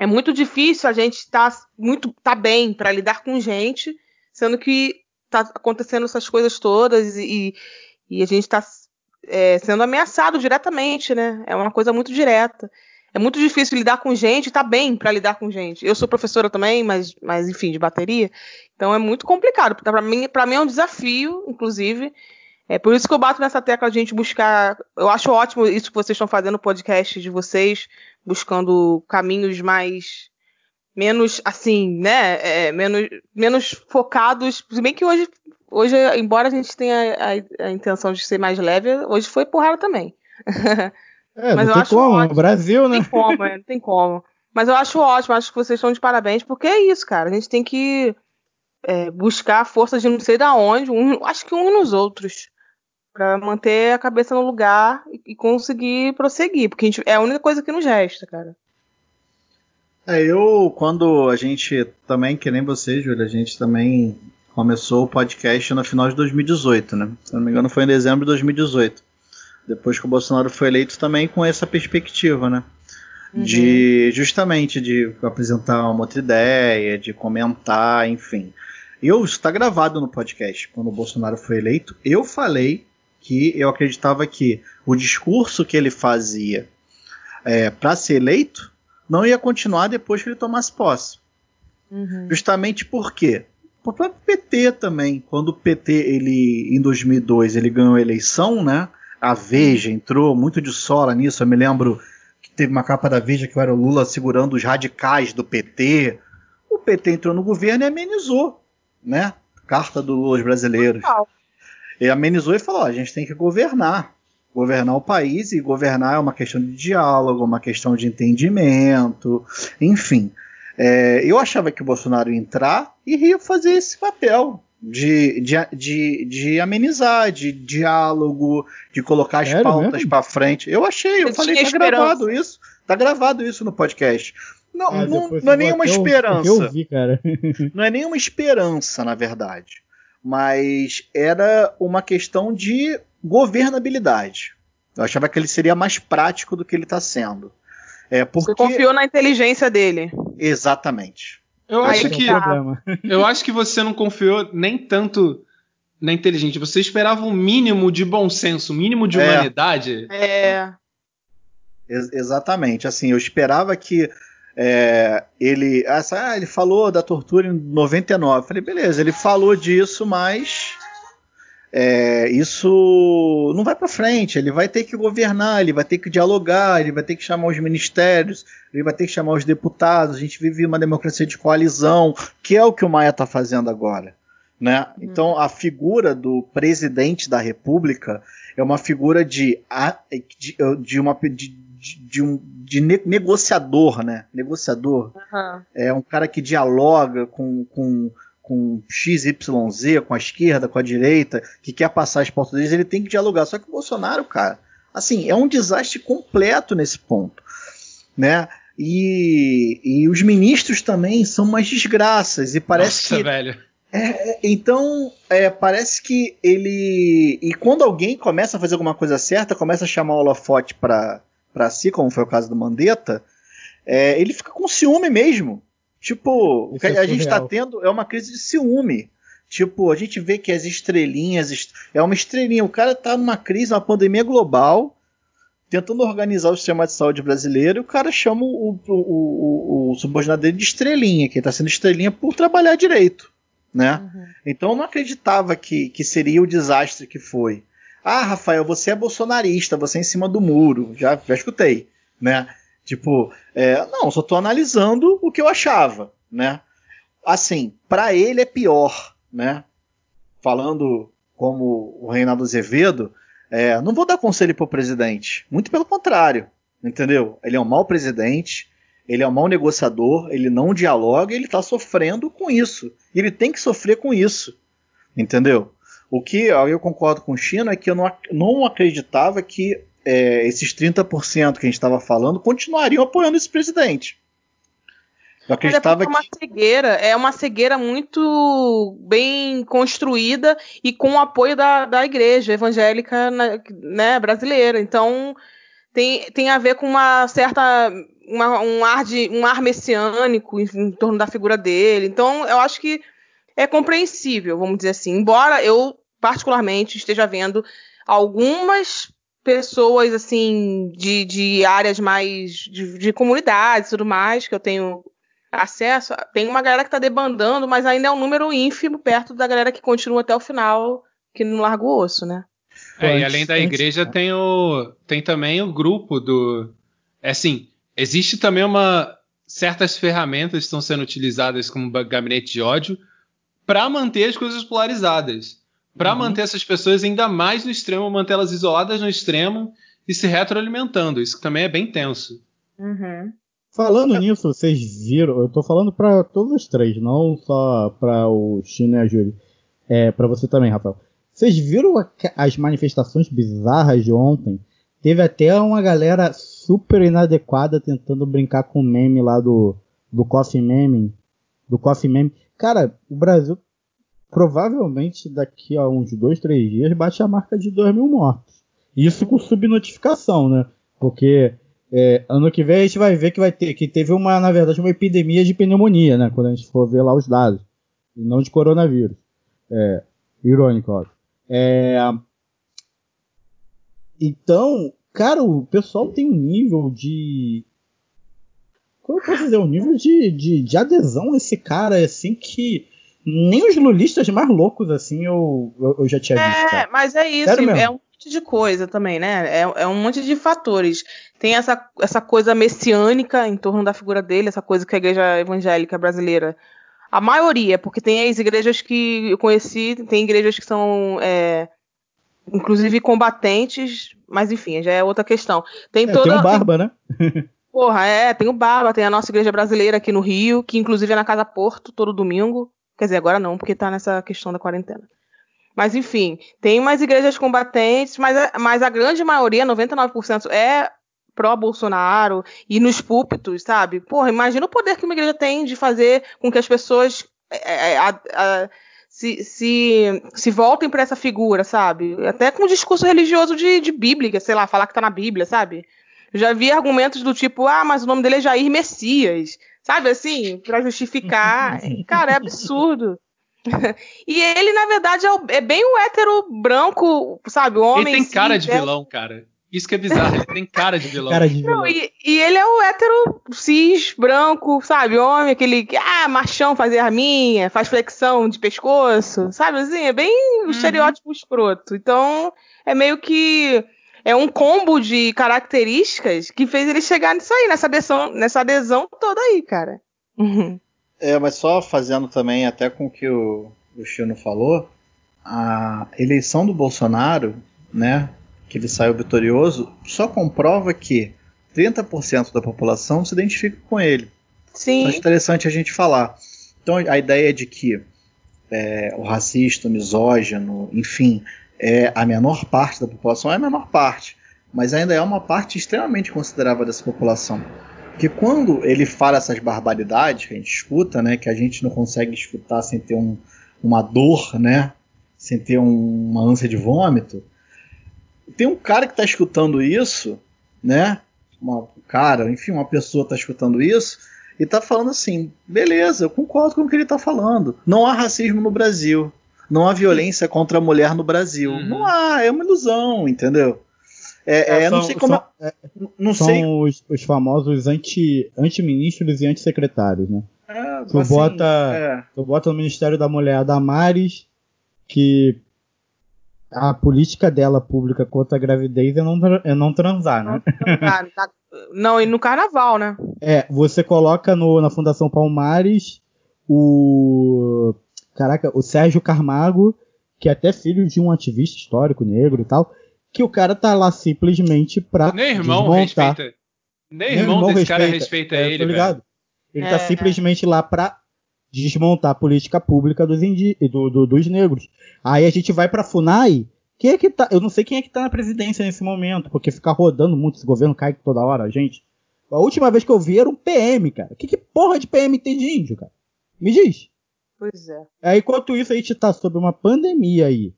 é muito difícil a gente estar tá muito tá bem para lidar com gente, sendo que tá acontecendo essas coisas todas e, e a gente está é, sendo ameaçado diretamente, né? É uma coisa muito direta. É muito difícil lidar com gente, tá bem para lidar com gente. Eu sou professora também, mas, mas enfim, de bateria. Então é muito complicado. Para mim, para mim é um desafio, inclusive. É por isso que eu bato nessa tecla de a gente buscar. Eu acho ótimo isso que vocês estão fazendo no podcast de vocês, buscando caminhos mais menos assim, né? É, menos, menos focados. Se bem que hoje, hoje, embora a gente tenha a, a intenção de ser mais leve, hoje foi porrada também. É, Mas não tem como, ótimo. Brasil, né? Não tem como, é, não tem como. Mas eu acho ótimo, acho que vocês estão de parabéns, porque é isso, cara. A gente tem que é, buscar forças de não sei da onde, um, acho que uns nos outros, para manter a cabeça no lugar e, conseguir prosseguir, porque a gente, é a única coisa que nos resta, cara. É, eu, quando a gente também, que nem você, Júlia, a gente também começou o podcast no final de 2018, né? Se não me engano, foi em dezembro de 2018 depois que o Bolsonaro foi eleito também com essa perspectiva, né? Uhum. De justamente de apresentar uma outra ideia, de comentar, enfim. Eu está gravado no podcast quando o Bolsonaro foi eleito. Eu falei que eu acreditava que o discurso que ele fazia é, para ser eleito não ia continuar depois que ele tomasse posse. Uhum. Justamente porque o próprio PT também, quando o PT ele em 2002 ele ganhou a eleição, né? a Veja entrou muito de sola nisso. Eu me lembro que teve uma capa da Veja que era o Lula segurando os radicais do PT. O PT entrou no governo e amenizou, né? Carta do Lula aos brasileiros. E amenizou e falou: a gente tem que governar. Governar o país e governar é uma questão de diálogo, uma questão de entendimento, enfim. É, eu achava que o Bolsonaro ia entrar e ia fazer esse papel de, de, de, de amenizar, de diálogo, de colocar as Sério pautas para frente. Eu achei, eu, eu falei, tá esperança. gravado isso, tá gravado isso no podcast. Não, é, não, não é nenhuma esperança. Eu, vi, cara. não é nenhuma esperança, na verdade. Mas era uma questão de governabilidade. Eu achava que ele seria mais prático do que ele está sendo. É porque... Você confiou na inteligência dele. Exatamente. Eu acho que eu acho que você não confiou nem tanto na inteligência. Você esperava um mínimo de bom senso, um mínimo de é. humanidade. É. Ex exatamente. Assim, eu esperava que é, ele, ah, ele falou da tortura em 99. Eu falei, beleza, ele falou disso, mas é, isso não vai para frente. Ele vai ter que governar, ele vai ter que dialogar, ele vai ter que chamar os ministérios, ele vai ter que chamar os deputados. A gente vive uma democracia de coalizão, que é o que o Maia está fazendo agora. Né? Uhum. Então, a figura do presidente da República é uma figura de, de, de uma, de, de, um de negociador, né? Negociador. Uhum. É um cara que dialoga com, com com XYZ, com a esquerda, com a direita, que quer passar as pautas deles, ele tem que dialogar. Só que o Bolsonaro, cara, assim, é um desastre completo nesse ponto, né? E, e os ministros também são umas desgraças e parece Nossa, que velho. É, é, então, é, parece que ele. E quando alguém começa a fazer alguma coisa certa, começa a chamar o holofote para si, como foi o caso do Mandetta, é, ele fica com ciúme mesmo. Tipo, o que é a gente está tendo é uma crise de ciúme. Tipo, a gente vê que as estrelinhas. É uma estrelinha. O cara tá numa crise, uma pandemia global, tentando organizar o sistema de saúde brasileiro, e o cara chama o, o, o, o subordinado dele de estrelinha, que está sendo estrelinha por trabalhar direito. Né? Uhum. Então eu não acreditava que, que seria o desastre que foi. Ah, Rafael, você é bolsonarista, você é em cima do muro. Já, já escutei. Né? Tipo, é, não, só tô analisando o que eu achava, né? Assim, para ele é pior, né? Falando como o Reinaldo Azevedo, é, não vou dar conselho pro presidente. Muito pelo contrário, entendeu? Ele é um mau presidente, ele é um mau negociador, ele não dialoga, ele está sofrendo com isso. Ele tem que sofrer com isso. Entendeu? O que eu concordo com o Chino é que eu não, não acreditava que é, esses 30% que a gente estava falando continuariam apoiando esse presidente. Eu acreditava é uma que... cegueira, é uma cegueira muito bem construída e com o apoio da, da igreja evangélica né, brasileira. Então tem, tem a ver com uma certa uma, um ar de um ar messiânico em, em torno da figura dele. Então eu acho que é compreensível, vamos dizer assim. Embora eu particularmente esteja vendo algumas pessoas assim de, de áreas mais de, de comunidades e tudo mais que eu tenho acesso. Tem uma galera que está debandando, mas ainda é um número ínfimo perto da galera que continua até o final, que não larga o osso, né? É, e além da igreja tem o tem também o grupo do é assim existe também uma certas ferramentas estão sendo utilizadas como gabinete de ódio para manter as coisas polarizadas para uhum. manter essas pessoas ainda mais no extremo, mantê-las isoladas no extremo e se retroalimentando. Isso também é bem tenso. Uhum. Falando nisso, vocês viram, eu tô falando para todos os três, não só para o Chino e a Júlia. É, para você também, Rafael. Vocês viram a, as manifestações bizarras de ontem? Teve até uma galera super inadequada tentando brincar com o meme lá do, do Coffee Meme. Do Coffee Meme. Cara, o Brasil provavelmente daqui a uns dois, três dias bate a marca de 2 mil mortos. Isso com subnotificação, né? Porque é, ano que vem a gente vai ver que vai ter que teve uma, na verdade, uma epidemia de pneumonia, né? Quando a gente for ver lá os dados, e não de coronavírus. É, irônico, óbvio. É, então, cara, o pessoal tem um nível de como eu posso dizer, um nível de, de, de adesão a esse cara, assim, que nem os lulistas mais loucos, assim, eu, eu, eu já tinha é, visto. É, mas é isso, é um monte de coisa também, né? É, é, um monte de fatores. Tem essa, essa coisa messiânica em torno da figura dele, essa coisa que a igreja evangélica brasileira. A maioria, porque tem as igrejas que eu conheci, tem igrejas que são. É, inclusive combatentes, mas enfim, já é outra questão. Tem é, toda. Tem o Barba, né? <laughs> Porra, é, tem o Barba, tem a nossa igreja brasileira aqui no Rio, que inclusive é na Casa Porto, todo domingo. Quer dizer, agora não, porque tá nessa questão da quarentena. Mas enfim, tem umas igrejas combatentes, mas, mas a grande maioria, 99%, é pró-Bolsonaro e nos púlpitos, sabe? Porra, imagina o poder que uma igreja tem de fazer com que as pessoas é, é, a, a, se, se, se voltem para essa figura, sabe? Até com discurso religioso de, de Bíblia, sei lá, falar que tá na Bíblia, sabe? Já vi argumentos do tipo, ah, mas o nome dele é Jair Messias. Sabe assim? para justificar. <laughs> Cara, é absurdo. <laughs> e ele, na verdade, é, o, é, bem o hétero branco, sabe? O homem. Ele tem cara de vilão, cara. Isso que é bizarro, ele tem cara de vilão. Cara de vilão. Não, e, e, ele é o hétero cis, branco, sabe? Homem, aquele que, ah, machão, fazer arminha, faz flexão de pescoço, sabe? Assim, é bem o uhum. estereótipo escroto. Então, é meio que é um combo de características que fez ele chegar nisso aí, nessa adesão, nessa adesão toda aí, cara. Uhum. <laughs> É, mas só fazendo também, até com o que o, o Chino falou, a eleição do Bolsonaro, né, que ele saiu vitorioso, só comprova que 30% da população se identifica com ele. Sim. Então é interessante a gente falar. Então a ideia de que é, o racista, o misógino, enfim, é a menor parte da população, é a menor parte, mas ainda é uma parte extremamente considerável dessa população. Que quando ele fala essas barbaridades que a gente escuta, né, que a gente não consegue escutar sem ter um, uma dor, né, sem ter um, uma ânsia de vômito, tem um cara que está escutando isso, né, uma cara, enfim, uma pessoa está escutando isso e está falando assim, beleza, eu concordo com o que ele está falando. Não há racismo no Brasil não há violência contra a mulher no Brasil. Uhum. Não há, é uma ilusão, entendeu? É, é, são, não sei como. São, é, não são sei. Os, os famosos anti, anti-ministros e anti-secretários, né? É, tu, assim, bota, é. tu bota no Ministério da Mulher a Damares, que a política dela pública contra a gravidez é não, é não transar, né? <laughs> Não, e no carnaval, né? É, você coloca no, na Fundação Palmares o Caraca, o Sérgio Carmago, que é até filho de um ativista histórico negro e tal, que o cara tá lá simplesmente pra Nem irmão, desmontar. respeita. Nem Meu irmão desse cara respeita é, ele, ligado? Ele É. tá simplesmente lá pra desmontar a política pública dos, indi- do- do- dos negros. Aí a gente vai pra FUNAI. Quem é que tá? Eu não sei quem é que tá na presidência nesse momento, porque ficar rodando muito esse governo cai toda hora, gente. A última vez que eu vi era um PM, cara. Que, que porra de PM tem de índio, cara? Me diz. Pois é. Aí, enquanto isso, a gente tá sob uma pandemia aí.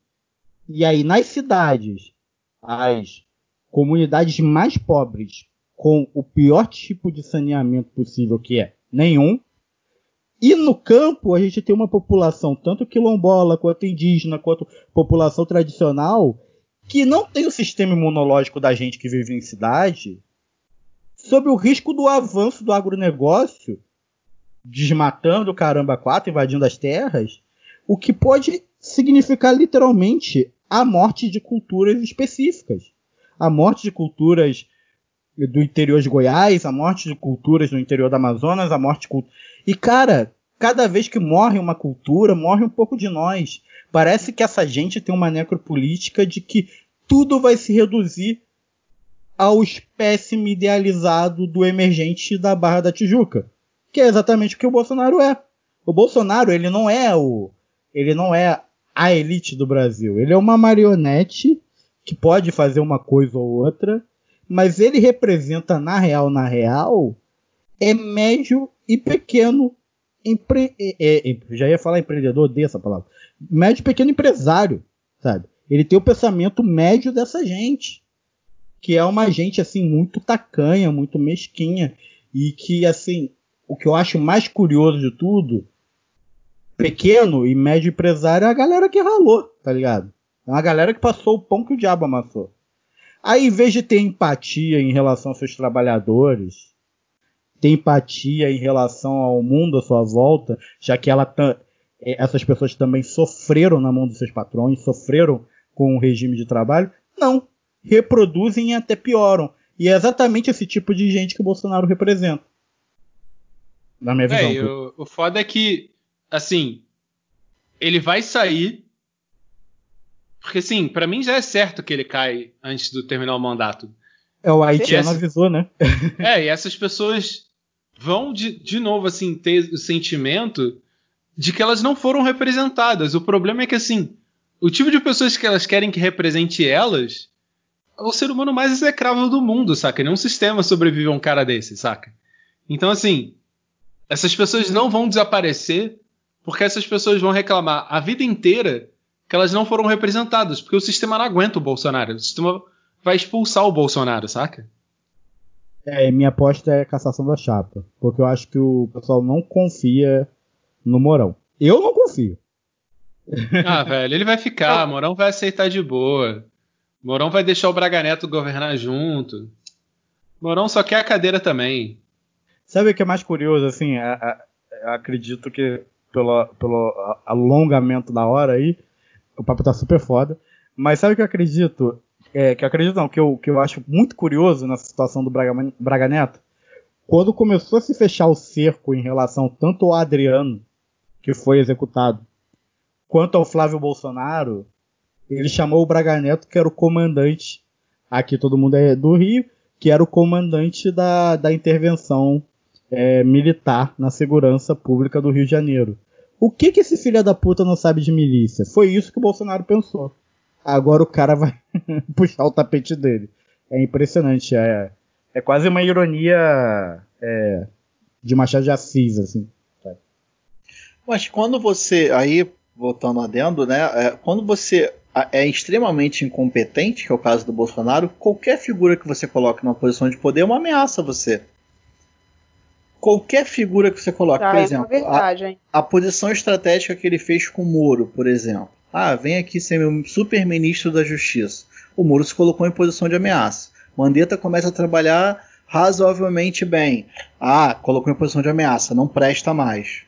E aí, nas cidades, as comunidades mais pobres, com o pior tipo de saneamento possível, que é nenhum. E no campo, a gente tem uma população, tanto quilombola, quanto indígena, quanto população tradicional, que não tem o sistema imunológico da gente que vive em cidade, sob o risco do avanço do agronegócio, desmatando o caramba quatro, invadindo as terras, o que pode significar literalmente a morte de culturas específicas. A morte de culturas do interior de Goiás, a morte de culturas no interior do Amazonas, a morte de. E cara, cada vez que morre uma cultura, morre um pouco de nós. Parece que essa gente tem uma necropolítica de que tudo vai se reduzir ao espécime idealizado do emergente da Barra da Tijuca, que é exatamente o que o Bolsonaro é. O Bolsonaro, ele não é o ele não é a elite do Brasil. Ele é uma marionete que pode fazer uma coisa ou outra, mas ele representa na real, na real, é médio e pequeno empre... é, é, já ia falar empreendedor, odeio essa palavra. Médio e pequeno empresário, sabe? Ele tem o pensamento médio dessa gente, que é uma gente assim muito tacanha, muito mesquinha e que assim, o que eu acho mais curioso de tudo pequeno e médio empresário é a galera que ralou, tá ligado? É uma galera que passou o pão que o diabo amassou. Aí, em vez de ter empatia em relação aos seus trabalhadores, ter empatia em relação ao mundo à sua volta, já que ela eh, essas pessoas também sofreram na mão dos seus patrões, sofreram com o regime de trabalho, não. Reproduzem e até pioram. E é exatamente esse tipo de gente que o Bolsonaro representa. Na minha visão. Véi, o, o foda é que, assim, ele vai sair. Porque, assim, pra mim já é certo que ele cai antes do terminar o mandato. É, o haitiano avisou, né? É, e essas pessoas vão de, de novo, assim, ter o sentimento de que elas não foram representadas. O problema é que, assim, o tipo de pessoas que elas querem que represente elas é o ser humano mais execrável do mundo, saca? Nenhum sistema sobrevive a um cara desse, saca? Então, assim, essas pessoas não vão desaparecer porque essas pessoas vão reclamar a vida inteira que elas não foram representadas, porque o sistema não aguenta o Bolsonaro. O sistema vai expulsar o Bolsonaro, saca? É, minha aposta é cassação da chapa. Porque eu acho que o pessoal não confia no Morão. Eu não confio. <laughs> Ah, velho, ele vai ficar, Morão vai aceitar de boa. Morão vai deixar o Braga Neto governar junto. Morão só quer a cadeira também. Sabe o que é mais curioso, assim? a- a- eu acredito que pelo, pelo alongamento da hora aí, o papo tá super foda. Mas sabe o que eu acredito? É, que eu acredito não, que eu, que eu acho muito curioso nessa situação do Braga, Braga Neto? Quando começou a se fechar o cerco em relação tanto ao Adriano, que foi executado, quanto ao Flávio Bolsonaro, ele chamou o Braga Neto, que era o comandante, aqui todo mundo é do Rio, que era o comandante da, da intervenção é, militar na segurança pública do Rio de Janeiro. O que que esse filho da puta não sabe de milícia? Foi isso que o Bolsonaro pensou. Agora o cara vai <laughs> puxar o tapete dele. É impressionante. É, é quase uma ironia é, de Machado de Assis, assim. Mas quando você, aí, voltando adendo, né? é, quando você é extremamente incompetente, que é o caso do Bolsonaro, qualquer figura que você coloque numa posição de poder é uma ameaça a você. Qualquer figura que você coloque, Tá, por é exemplo, a, verdade, hein? a posição estratégica que ele fez com o Moro, por exemplo. Ah, vem aqui ser meu super ministro da Justiça. O Moro se colocou em posição de ameaça. Mandetta começa a trabalhar razoavelmente bem. Ah, colocou em posição de ameaça, não presta mais.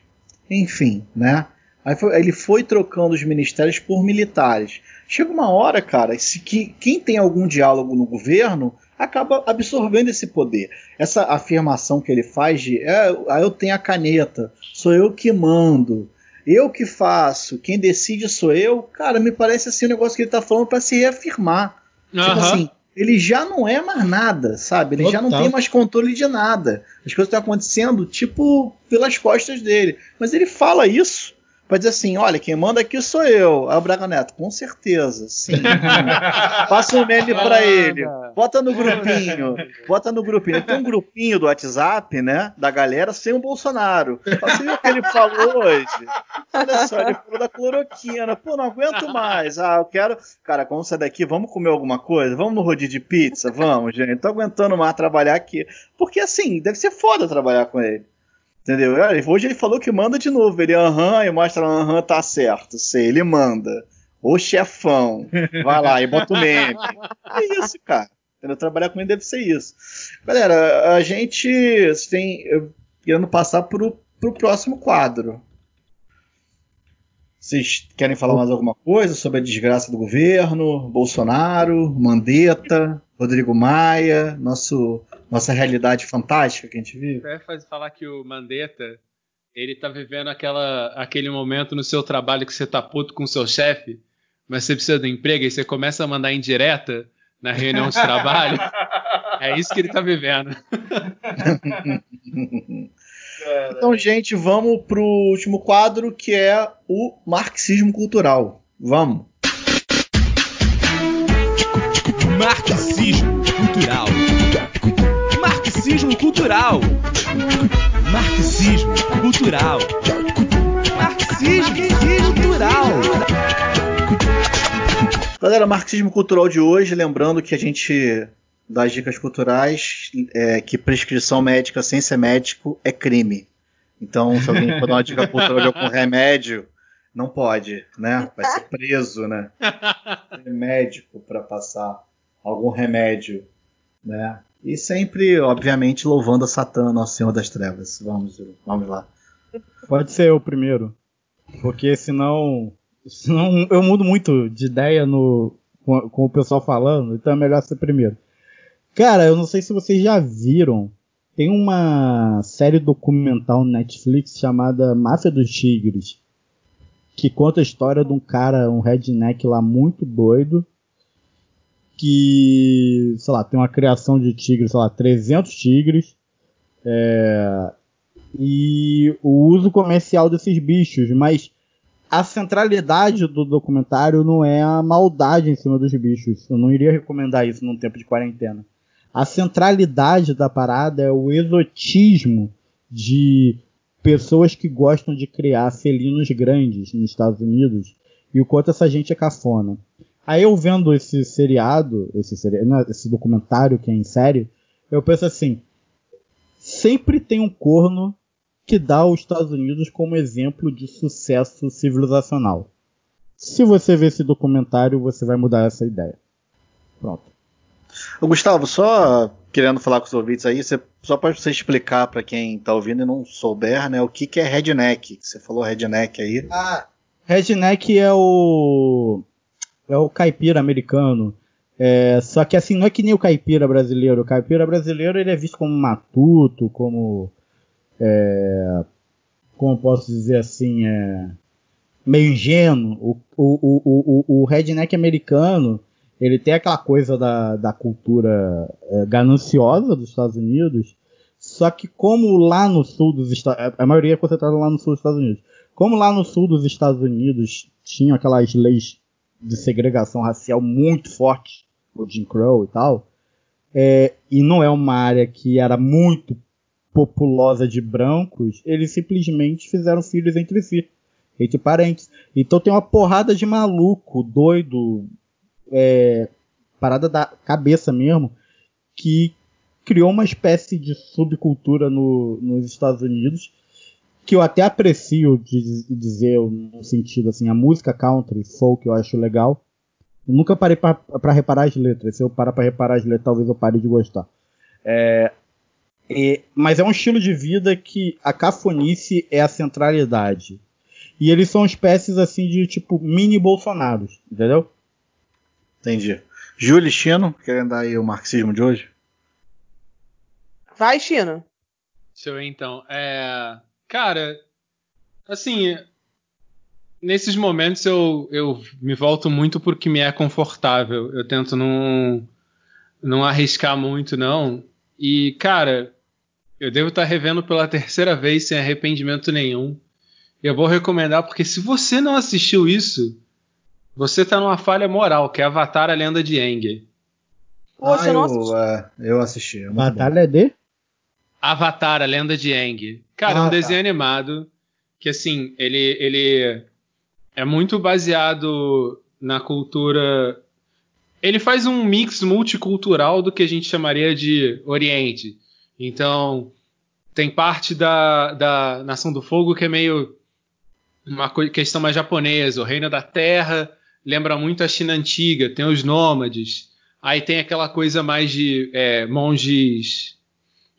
Enfim, né? Aí foi- ele foi trocando os ministérios por militares. Chega uma hora, cara, se que, quem tem algum diálogo no governo acaba absorvendo esse poder. Essa afirmação que ele faz de é, ah, eu tenho a caneta, sou eu que mando, eu que faço, quem decide sou eu, cara, me parece assim um negócio que ele tá falando para se reafirmar. Tipo Aham. assim, ele já não é mais nada, sabe? Ele já não Total. tem mais controle de nada. As coisas estão acontecendo, tipo, pelas costas dele. Mas ele fala isso pra dizer assim: olha, quem manda aqui sou eu. Aí o Braga Neto, com certeza, sim. <laughs> Passa um meme pra ele. Bota no grupinho. Bota no grupinho. Tem um grupinho do WhatsApp, né? Da galera sem o Bolsonaro. Você viu o que ele falou hoje? Olha só, ele falou da cloroquina. Pô, não aguento mais. Ah, eu quero. Cara, vamos sair daqui, vamos comer alguma coisa? Vamos no rodízio de pizza? Vamos, gente. Tô aguentando mais trabalhar aqui. Porque assim, deve ser foda trabalhar com ele. Entendeu? Olha, Hoje ele falou que manda de novo. Ele aham e mostra aham, tá certo. Sei, ele manda. Ô chefão. Vai lá e bota o meme. É isso, cara. Entendeu? Trabalhar com ele deve ser isso. Galera, a gente tem. Querendo passar pro, pro próximo quadro. Vocês querem falar mais alguma coisa sobre a desgraça do governo, Bolsonaro, Mandetta, Rodrigo Maia, nosso, nossa realidade fantástica que a gente vive? Eu ia faz- falar que o Mandetta, ele tá vivendo aquela, aquele momento no seu trabalho que você tá puto com o seu chefe, mas você precisa do emprego e você começa a mandar indireta na reunião de trabalho. <laughs> É isso que ele tá vivendo. <laughs> Então, gente, vamos pro último quadro que é o marxismo cultural. Vamos. Marxismo cultural. Marxismo cultural. Marxismo cultural. Marxismo cultural. Galera, marxismo cultural de hoje, lembrando que a gente dá as dicas culturais, é, que prescrição médica sem ser médico é crime. Então, se alguém for dar uma dica cultural de algum remédio, não pode, né? Vai ser preso, né? <laughs> Tem médico para passar algum remédio, né? E sempre, obviamente, louvando a Satã, Nosso Senhor das Trevas. Vamos, vamos lá. Pode ser eu primeiro. Porque senão. Senão eu mudo muito de ideia no, com, com o pessoal falando, então é melhor ser primeiro. Cara, eu não sei se vocês já viram. Tem uma série documental no Netflix chamada Máfia dos Tigres. Que conta a história de um cara, um redneck lá muito doido. Que, sei lá, tem uma criação de tigres, sei lá, 300 tigres. É, e o uso comercial desses bichos, mas a centralidade do documentário não é a maldade em cima dos bichos. Eu não iria recomendar isso num tempo de quarentena. A centralidade da parada é o exotismo de pessoas que gostam de criar felinos grandes nos Estados Unidos e o quanto essa gente é cafona. Aí eu vendo esse seriado, esse, seri- esse documentário que é em série, eu penso assim: sempre tem um corno que dá os Estados Unidos como exemplo de sucesso civilizacional. Se você ver esse documentário, você vai mudar essa ideia. Pronto. Ô, Gustavo, só querendo falar com os ouvintes aí, você, só para você explicar para quem tá ouvindo e não souber, né, o que, que é redneck. Você falou redneck aí. Ah, redneck é o é o caipira americano. É, só que assim, não é que nem o caipira brasileiro. O caipira brasileiro ele é visto como matuto, como é, como posso dizer assim, é meio ingênuo. O, o, o, o, o redneck americano ele tem aquela coisa da, da cultura é, gananciosa dos Estados Unidos, só que como lá no sul dos Estados a maioria é concentrada lá no sul dos Estados Unidos, como lá no sul dos Estados Unidos tinham aquelas leis de segregação racial muito fortes, o Jim Crow e tal, é, e não é uma área que era muito populosa de brancos, eles simplesmente fizeram filhos entre si, entre parentes. Então tem uma porrada de maluco, doido, é, parada da cabeça mesmo, que criou uma espécie de subcultura no, nos Estados Unidos, que eu até aprecio de dizer no sentido assim, a música country, folk eu acho legal. Eu nunca parei para reparar as letras. Se eu parar para reparar as letras, talvez eu pare de gostar. É, mas é um estilo de vida que a cafonice é a centralidade. E eles são espécies assim de tipo mini Bolsonaros, entendeu? Entendi. Júlio Chino, querendo dar aí o marxismo de hoje? Vai, China. Deixa eu ver então. É, cara, assim, nesses momentos eu, eu me volto muito porque me é confortável. Eu tento não, não arriscar muito, não. E, cara, eu devo estar revendo pela terceira vez sem arrependimento nenhum. Eu vou recomendar, porque se você não assistiu isso, você tá numa falha moral, que é Avatar, a Lenda de Aang. Poxa, Ah, eu não eu, assisti. é, eu assisti. é Batalha de? Avatar, a Lenda de Aang. Cara, é Ah, um tá. desenho animado que, assim, ele, ele é muito baseado na cultura. Ele faz um mix multicultural do que a gente chamaria de Oriente. Então, tem parte da, da Nação do Fogo que é meio uma questão mais japonesa. O Reino da Terra lembra muito a China antiga, tem os nômades. Aí tem aquela coisa mais de é, monges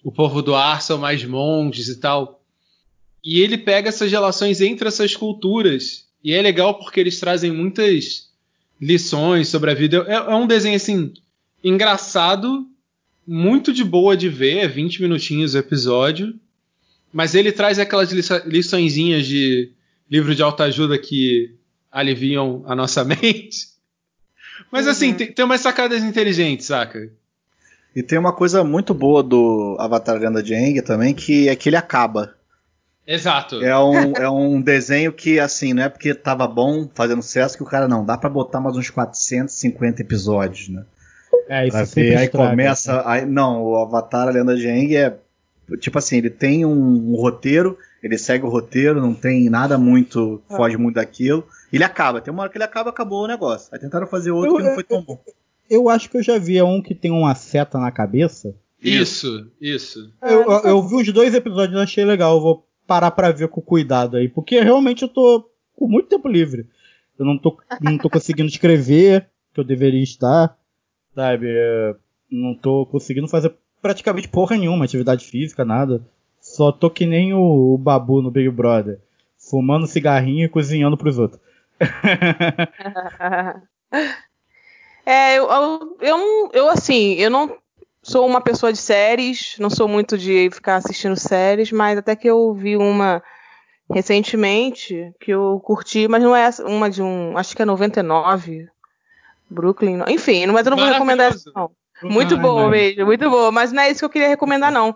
o povo do ar são mais monges e tal. E ele pega essas relações entre essas culturas. E é legal porque eles trazem muitas lições sobre a vida. É, é um desenho assim engraçado, muito de boa de ver, é 20 minutinhos o episódio. Mas ele traz aquelas liçõezinhas de livro de autoajuda que aliviam a nossa <laughs> mente. Mas assim, tem, tem umas sacadas inteligentes, saca? E tem uma coisa muito boa do Avatar Lenda de Aang também, que é que ele acaba. Exato. É um, <laughs> é um desenho que, assim, não é porque tava bom, fazendo sucesso, que o cara não, dá pra botar mais uns 450 episódios, né? É, isso Pra sempre ver, aí estraga, começa. né? Aí, não, o Avatar, a Lenda de Aang é. Tipo assim, ele tem um, um roteiro, ele segue o roteiro, não tem nada muito. foge muito daquilo. Ele acaba, tem uma hora que ele acaba, acabou o negócio. Aí tentaram fazer outro Eu- que não foi tão bom. Eu acho que eu já vi um que tem uma seta na cabeça. Isso, isso. Eu, eu- eu vi os dois episódios e achei legal. Eu vou parar pra ver com cuidado aí. Porque realmente eu tô com muito tempo livre. Eu não tô, não tô conseguindo escrever, que eu deveria estar. Sabe? É, Não tô conseguindo fazer praticamente porra nenhuma, atividade física, nada. Só tô que nem o, o Babu no Big Brother. Fumando cigarrinho e cozinhando pros outros. É, eu, eu, eu, assim, eu não sou uma pessoa de séries, não sou muito de ficar assistindo séries, mas até que eu vi uma recentemente que eu curti, mas não é uma de um, acho que é 99, Brooklyn, enfim, mas eu não vou recomendar essa não. Muito Ah, boa mesmo, muito boa, mas não é isso que eu queria recomendar não.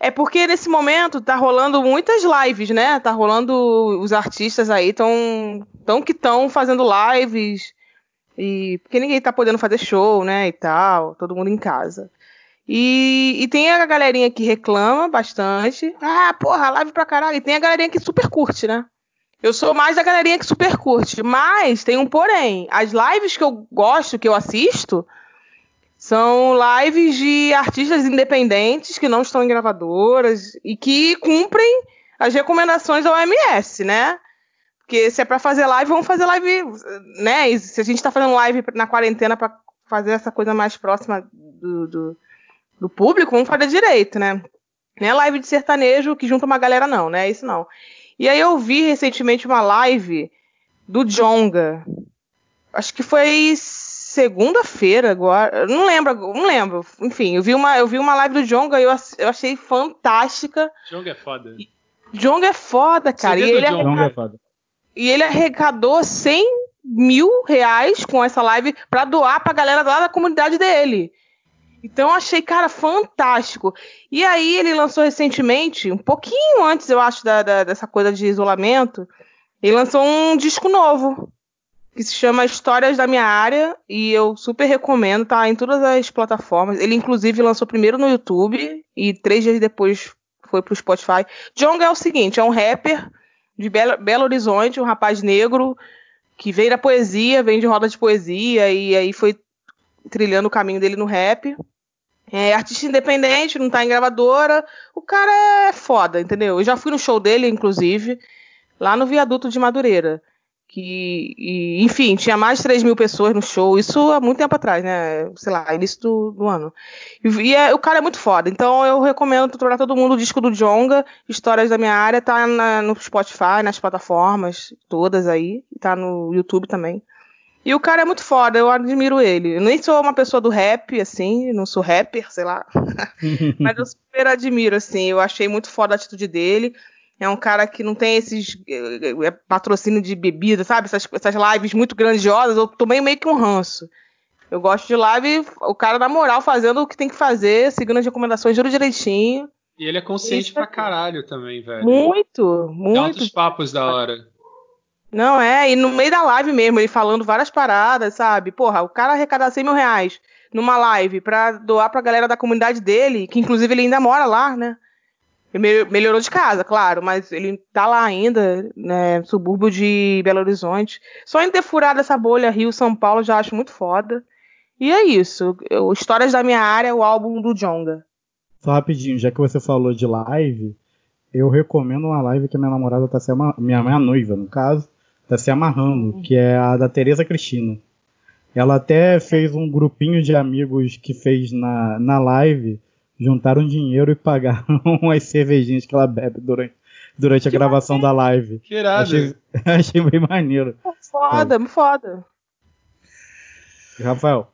É porque nesse momento tá rolando muitas lives, né? Tá rolando os artistas aí tão tão que estão fazendo lives e porque ninguém tá podendo fazer show, né, e tal, todo mundo em casa. E, e tem a galerinha que reclama bastante. Ah, porra, live pra caralho. E tem a galerinha que super curte, né? Eu sou mais da galerinha que super curte. Mas tem um porém. As lives que eu gosto, que eu assisto, são lives de artistas independentes que não estão em gravadoras e que cumprem as recomendações da OMS, né? Porque se é pra fazer live, vamos fazer live, né? E se a gente tá fazendo live na quarentena pra fazer essa coisa mais próxima do, do, do público, vamos fazer direito, né? Não é live de sertanejo que junta uma galera, não, né? Isso não. E aí eu vi recentemente uma live do Jonga. Acho que foi segunda-feira agora. Não lembro, não lembro. Enfim, eu vi uma, eu vi uma live do Jonga e eu, eu achei fantástica. Jong é foda. Jonga é foda, cara. E ele. Então arrecadou, é foda. e ele arrecadou 100 mil reais com essa live pra doar pra galera lá da comunidade dele. Então eu achei, cara, fantástico. E aí ele lançou recentemente, um pouquinho antes, eu acho, da, da- dessa coisa de isolamento, ele lançou um disco novo. Que se chama Histórias da Minha Área. E eu super recomendo, tá em todas as plataformas. Ele, inclusive, lançou primeiro no YouTube e três dias depois foi pro Spotify. Jong é o seguinte: é um rapper de Belo, Belo Horizonte, um rapaz negro que veio da poesia, vem de roda de poesia e aí foi trilhando o caminho dele no rap. É artista independente, não tá em gravadora. O cara é foda, entendeu? Eu já fui no show dele, inclusive, lá no viaduto de Madureira. Que, e, enfim, tinha mais de 3 mil pessoas no show, isso há muito tempo atrás, né? Sei lá, início do, do ano. E, e é- o cara é muito foda, então eu recomendo pra todo mundo o disco do Jonga, Histórias da Minha Área, tá na- no Spotify, nas plataformas, todas aí, tá no YouTube também. E o cara é muito foda, eu admiro ele. Eu nem sou uma pessoa do rap, assim, não sou rapper, sei lá. <laughs> Mas eu super admiro, assim. Eu achei muito foda a atitude dele. É um cara que não tem esses eh, patrocínio de bebida, sabe? Essas, essas lives muito grandiosas. Eu tomei meio que um ranço. Eu gosto de live, o cara na moral fazendo o que tem que fazer, seguindo as recomendações, juro direitinho. E ele é consciente pra aqui. caralho também, velho. Muito, muito. altos papos da hora. Não, é, e no meio da live mesmo, ele falando várias paradas, sabe? Porra, o cara arrecada 100 mil reais numa live pra doar pra galera da comunidade dele, que inclusive ele ainda mora lá, né? Ele me- melhorou de casa, claro, mas ele tá lá ainda, né? Subúrbio de Belo Horizonte. Só em ter furado essa bolha Rio-São Paulo já acho muito foda. E é isso. Eu- Histórias da minha área, o álbum do Jonga. Só rapidinho, já que você falou de live, eu recomendo uma live que a minha namorada tá se amarrando, minha, minha noiva, no caso, tá se amarrando, que é a da Tereza Cristina. Ela até fez um grupinho de amigos que fez na, na live, juntaram dinheiro e pagaram <laughs> as cervejinhas que ela bebe durante, durante a gravação da live. Que irado. Achei, <laughs> achei bem maneiro. Foda, foda. Rafael,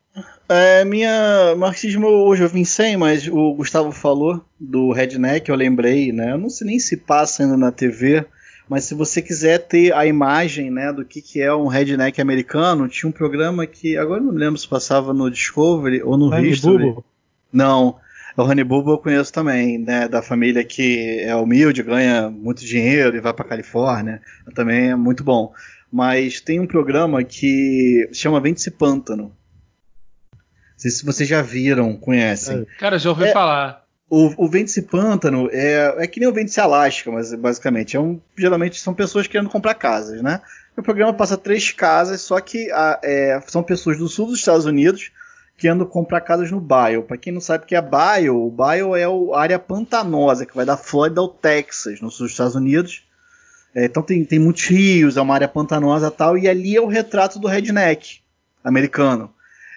É, minha marxismo hoje eu vim sem, mas o Gustavo falou do Redneck, eu lembrei, né? Eu não sei nem se passa ainda na TV, mas se você quiser ter a imagem, né, do que, que é um redneck americano, tinha um programa que agora eu não lembro se passava no Discovery ou no Honey History. Bubo? Não, o Honey Bubo eu conheço também, né, da família que é humilde, ganha muito dinheiro e vai pra Califórnia, também é muito bom. Mas tem um programa que se chama Vente-se Pântano. Não sei se vocês já viram, conhecem. Cara, já ouvi É. falar. O, o Vente-se Pântano é, é que nem o Vente-se Alasca, mas basicamente é um, geralmente são pessoas querendo comprar casas, né? O programa passa três casas, só que a- é, são pessoas do sul dos Estados Unidos querendo comprar casas no Bayou. Para quem não sabe o que é Bayou, o Bayou é a área pantanosa que vai da Flórida ao Texas, no sul dos Estados Unidos. É, então tem, tem muitos rios, é uma área pantanosa tal, e ali é o retrato do redneck americano.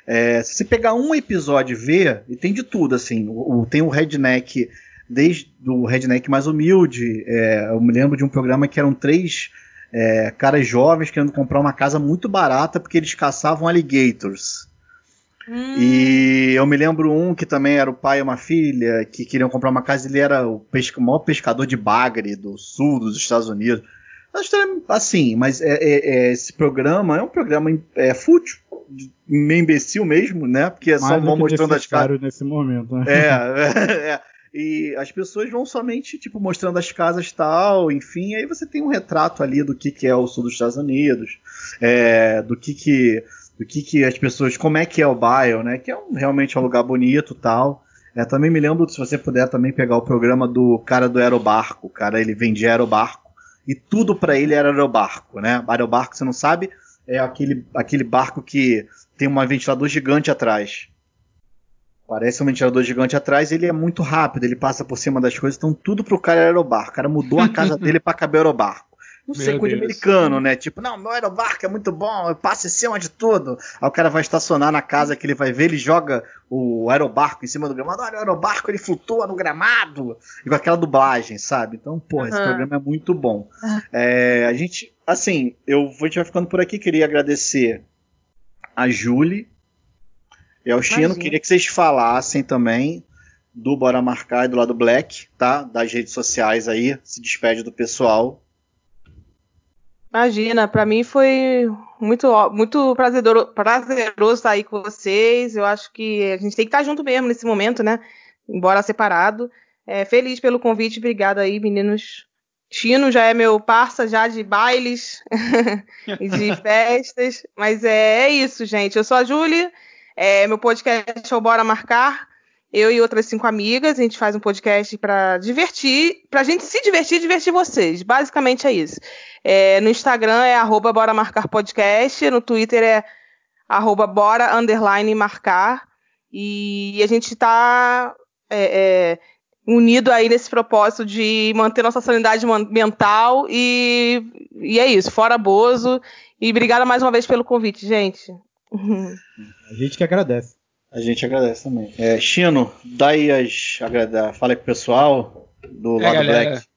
É, se você pegar um episódio e ver, e tem de tudo, assim, o, o- tem o redneck, desde o redneck mais humilde, é, eu me lembro de um programa que eram três é, caras jovens querendo comprar uma casa muito barata porque eles caçavam alligators. E eu me lembro um que também era o pai e uma filha que queriam comprar uma casa, ele era o, pesca- o maior pescador de bagre do sul dos Estados Unidos. Uma história assim, mas é- é- é, esse programa é um programa é, fútil, meio imbecil mesmo, né? Porque é só mais do vão mostrando as casas. nesse momento, né? É, <laughs> é, é. E as pessoas vão somente, tipo, mostrando as casas tal, enfim, aí você tem um retrato ali do que, que é o sul dos Estados Unidos, é, do que que, do que que as pessoas, como é que é o Bayou, né, que é um, realmente um lugar bonito tal. É, também me lembro, se você puder também pegar o programa do cara do aerobarco, o cara, ele vendia aerobarco, e tudo pra ele era aerobarco, né, aerobarco, você não sabe, é aquele, aquele barco que tem um ventilador gigante atrás. Parece um ventilador gigante atrás, ele é muito rápido, ele passa por cima das coisas, então tudo pro cara era aerobarco. O cara mudou a casa <laughs> dele pra caber aerobarco. Não sei, Meu coisa de Deus. americano, né? Tipo, não, meu aerobarco é muito bom, eu passo em cima de tudo. Aí o cara vai estacionar na casa que ele vai ver, ele joga o aerobarco em cima do gramado. Olha, o aerobarco ele flutua no gramado. E com aquela dublagem, sabe? Então, porra, esse programa é muito bom. É, a gente, assim, eu vou, a gente vai ficando por aqui. Queria agradecer a Julie e ao Chino. Queria que vocês falassem também do Bora Marcar e do lado Black, tá? Das redes sociais aí. Se despede do pessoal. Imagina, pra mim foi muito, muito prazeroso, prazeroso estar aí com vocês. Eu acho que a gente tem que estar junto mesmo nesse momento, né? Embora separado. É, feliz pelo convite, obrigada aí, meninos. Chino já é meu parça já de bailes <laughs> e de <laughs> festas, mas é, é isso, gente. Eu sou a Júlia, é, meu podcast é o Bora Marcar. Eu e outras cinco amigas, a gente faz um podcast pra divertir, pra gente se divertir e divertir vocês. Basicamente é isso. É, no Instagram é arroba Bora Marcar Podcast, no Twitter é arroba Bora Underline Marcar. E a gente tá é, é, unido aí nesse propósito de manter nossa sanidade mental e, e é isso, fora Bozo. E obrigada mais uma vez pelo convite, gente. A gente que agradece. A gente agradece também. É, Chino, dá aí as. Agrada, fala aí pro pessoal do É, lado galera, Black.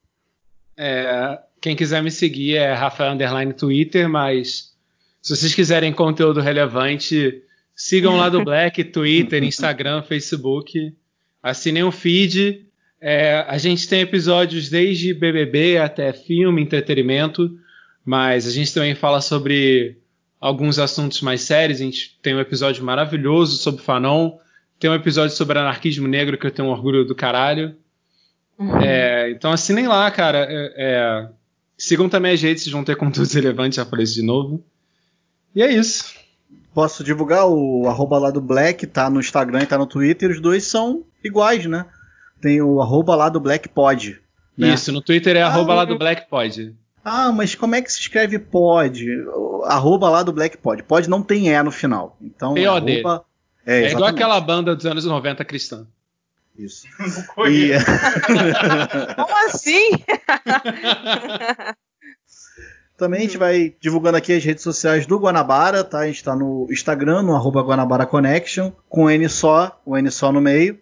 é, quem quiser me seguir é Rafael Underline Twitter, mas se vocês quiserem conteúdo relevante, sigam lá do <laughs> Black, Twitter, Instagram, Facebook, assinem o feed. É, a gente tem episódios desde BBB até filme, entretenimento, mas a gente também fala sobre alguns assuntos mais sérios. A gente tem um episódio maravilhoso sobre Fanon. Tem um episódio sobre anarquismo negro que eu tenho um orgulho do caralho. É, então assinem lá, cara. É, é, sigam também as redes, vocês vão ter conteúdos <laughs> relevantes, já falei isso de novo. E é isso. Posso divulgar o arroba lá do Black, tá no Instagram e tá no Twitter, os dois são iguais, né? Tem o arroba lá do Black Pod. Né? Isso, no Twitter é Ah, arroba lá do Black Pod. Ah, mas como é que se escreve pod? Arroba lá do Black Pod. Pod não tem E no final. Então, POD. arroba... É, igual exatamente. aquela banda dos anos 90 cristã. Isso. <laughs> Não conheço. <laughs> Como assim? <laughs> Também a gente vai divulgando aqui as redes sociais do Guanabara, tá? A gente tá no Instagram, no arroba Guanabara Connection, com N só, o N só no meio.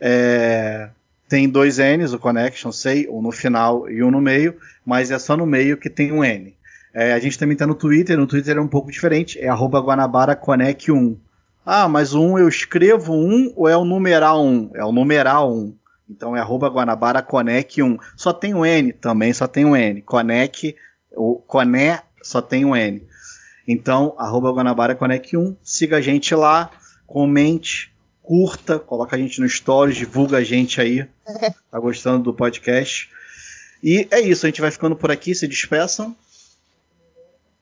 É, tem dois N's, o Connection, sei, um no final e um no meio, mas é só no meio que tem um N. É, a gente também tá no Twitter, no Twitter é um pouco diferente, é arroba Guanabara Connect 1. Ah, mas o 1 eu escrevo 1 ou é o numeral 1? É o numeral 1. Então é arroba Guanabara Connect 1. Só tem o N, também só tem o N. Connect, o Coné só tem o N. Então, arroba Guanabara Connect 1, siga a gente lá, comente, curta, coloca a gente no stories, divulga a gente aí. <laughs> Tá gostando do podcast? E é isso, a gente vai ficando por aqui, se despeçam.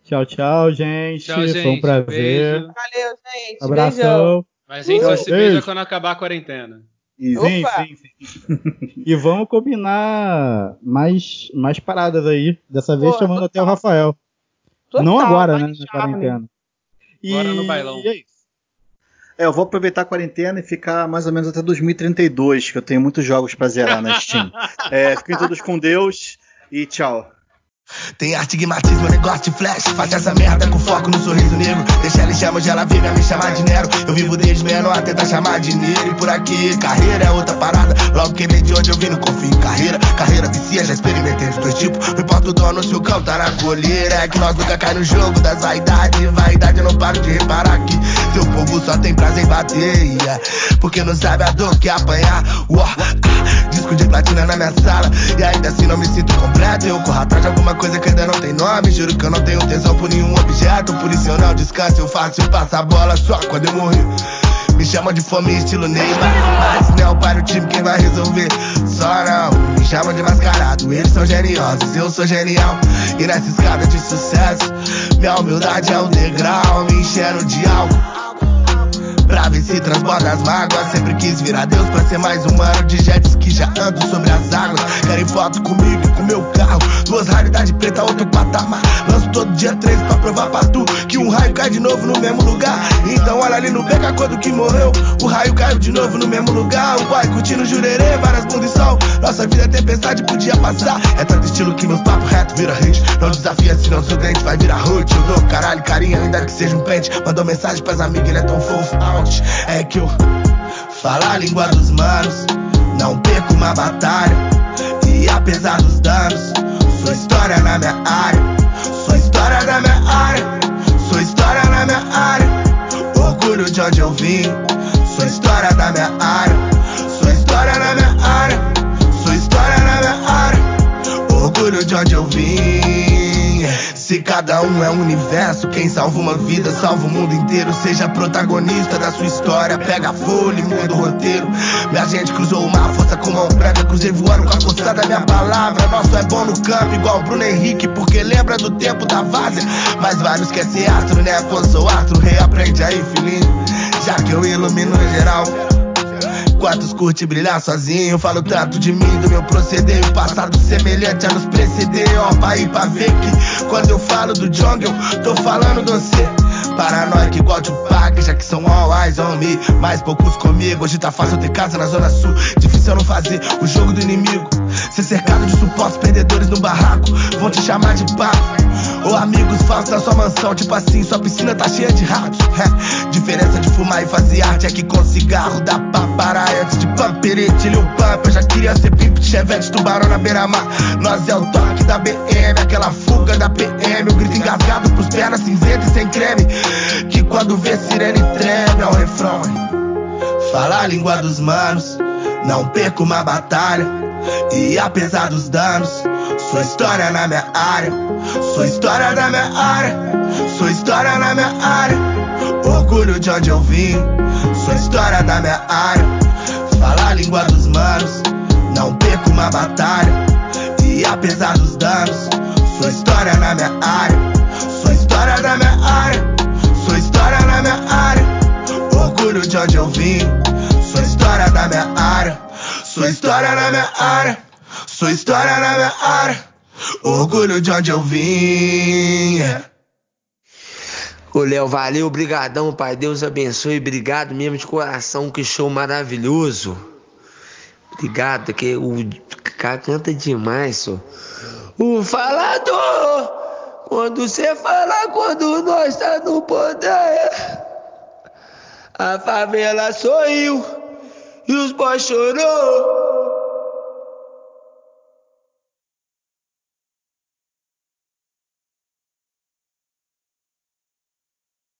Tchau, tchau, gente. Tchau, Foi um gente. prazer. Beijo. Valeu, gente. Beijão. Abração. Mas a gente só se beija quando acabar a quarentena. E Sim, sim, sim. e vamos combinar mais, mais paradas aí. Dessa vez Pô, chamando até o total. Rafael. Total, Não agora, né? Na quarentena. E Agora no bailão. e é isso. É, eu vou aproveitar a quarentena e ficar mais ou menos até 2032, que eu tenho muitos jogos pra zerar na Steam. É, fiquem todos com Deus e tchau. Tem astigmatismo, negócio de flash. Faz essa merda com foco no sorriso negro. Deixa ela em chamas, ela vem me chamar de Nero. Eu vivo desde menor, tentar chamar de Nero. E por aqui, carreira é outra parada. Logo que vem de onde eu vim, não confio em carreira. Carreira vicia, já experimentei dos dois tipos. Não importa o dono se o cão tá na colheira. É que nós nunca cai no jogo das vaidades. Vaidade, eu não paro de reparar que seu povo só tem prazer em bater. Porque não sabe a dor que é apanhar. Ah, disco de platina na minha sala. E ainda assim não me sinto completo. Eu corro atrás de alguma coisa que ainda não tem nome. Juro que eu não tenho tesão por nenhum objeto. Por isso eu não descanso. Eu faço e passo a bola só quando eu morrer. Me chamam de fome estilo Neymar Mas não é o time quem vai resolver Só não, me chamam de mascarado Eles são geniosos, eu sou genial E nessa escada de sucesso Minha humildade é um degrau Me enchendo de álcool Pra ver se transborda as mágoas Sempre quis virar Deus pra ser mais humano De jets que já ando sobre as águas Querem foto comigo novo no mesmo lugar. Então olha ali no beca quando que morreu. O raio caiu de novo no mesmo lugar. O pai curtindo jurerê, várias bundas e sol Nossa vida é tempestade, podia passar. É tanto estilo que meus papos reto vira hit Não desafia se não seu dente vai virar root. Eu dou caralho, carinho, ainda que seja um pente. Mandou mensagem pras amigas, ele é tão fofo. Out, é que eu Falar a língua dos manos. Não perco uma batalha. E apesar dos danos Sou história na minha área Orgulho de onde eu vim. Sou história da minha área Se cada um é um universo Quem salva uma vida salva o mundo inteiro. Seja protagonista da sua história Pega a folha e muda o roteiro. Minha gente cruzou o mar, força com mão branca Cruzei voando com a força da minha palavra. Nosso é bom no campo, igual Bruno Henrique Porque lembra do tempo da várzea. Mas vários quer ser astro, né? Sou astro, reaprende aí, filhinho. Já que eu ilumino geral Quantos curte brilhar sozinho? Falo tanto de mim, do meu proceder. O passado semelhante a nos preceder. Ó, pra ir pra ver que quando eu falo do jungle, tô falando do você. Paranoico igual Tupac, já que são all eyes on me. Mais poucos comigo, hoje tá fácil ter casa na zona sul. Difícil eu não fazer o jogo do inimigo. Ser cercado de supostos perdedores no barraco, vão te chamar de papo. Ou amigos falsos na sua mansão, tipo assim, sua piscina tá cheia de ratos. É. Diferença de fumar e fazer arte é que com cigarro dá pra parar antes de pamperete, Lil Pump. Eu já queria ser pimp de chevette, tubarão na beira-mar. Nós é o toque da BM, aquela fuga da PM. O grito engasgado pros pernas cinzentas e sem creme. Que quando vê sirene treme, é o refrão. Falar a língua dos manos, não perco uma batalha. E apesar dos danos, sou história na minha área. Sou história da minha área. Sou história história na minha área. Orgulho de onde eu vim, sou história da minha área. Falar a língua dos manos, não perco uma batalha. E apesar dos danos, sou história na minha área. Sou história da minha área, sou história na minha área. Orgulho de onde eu vim, Sou história na minha área, sou história na minha área. Orgulho de onde eu vim. yeah. Ô, Léo, valeu, brigadão, pai. Deus abençoe. Obrigado mesmo de coração. Que show maravilhoso. Obrigado, que o cara canta demais, só. O falador, quando você fala, quando nós tá no poder. A favela sorriu e os boys chorou.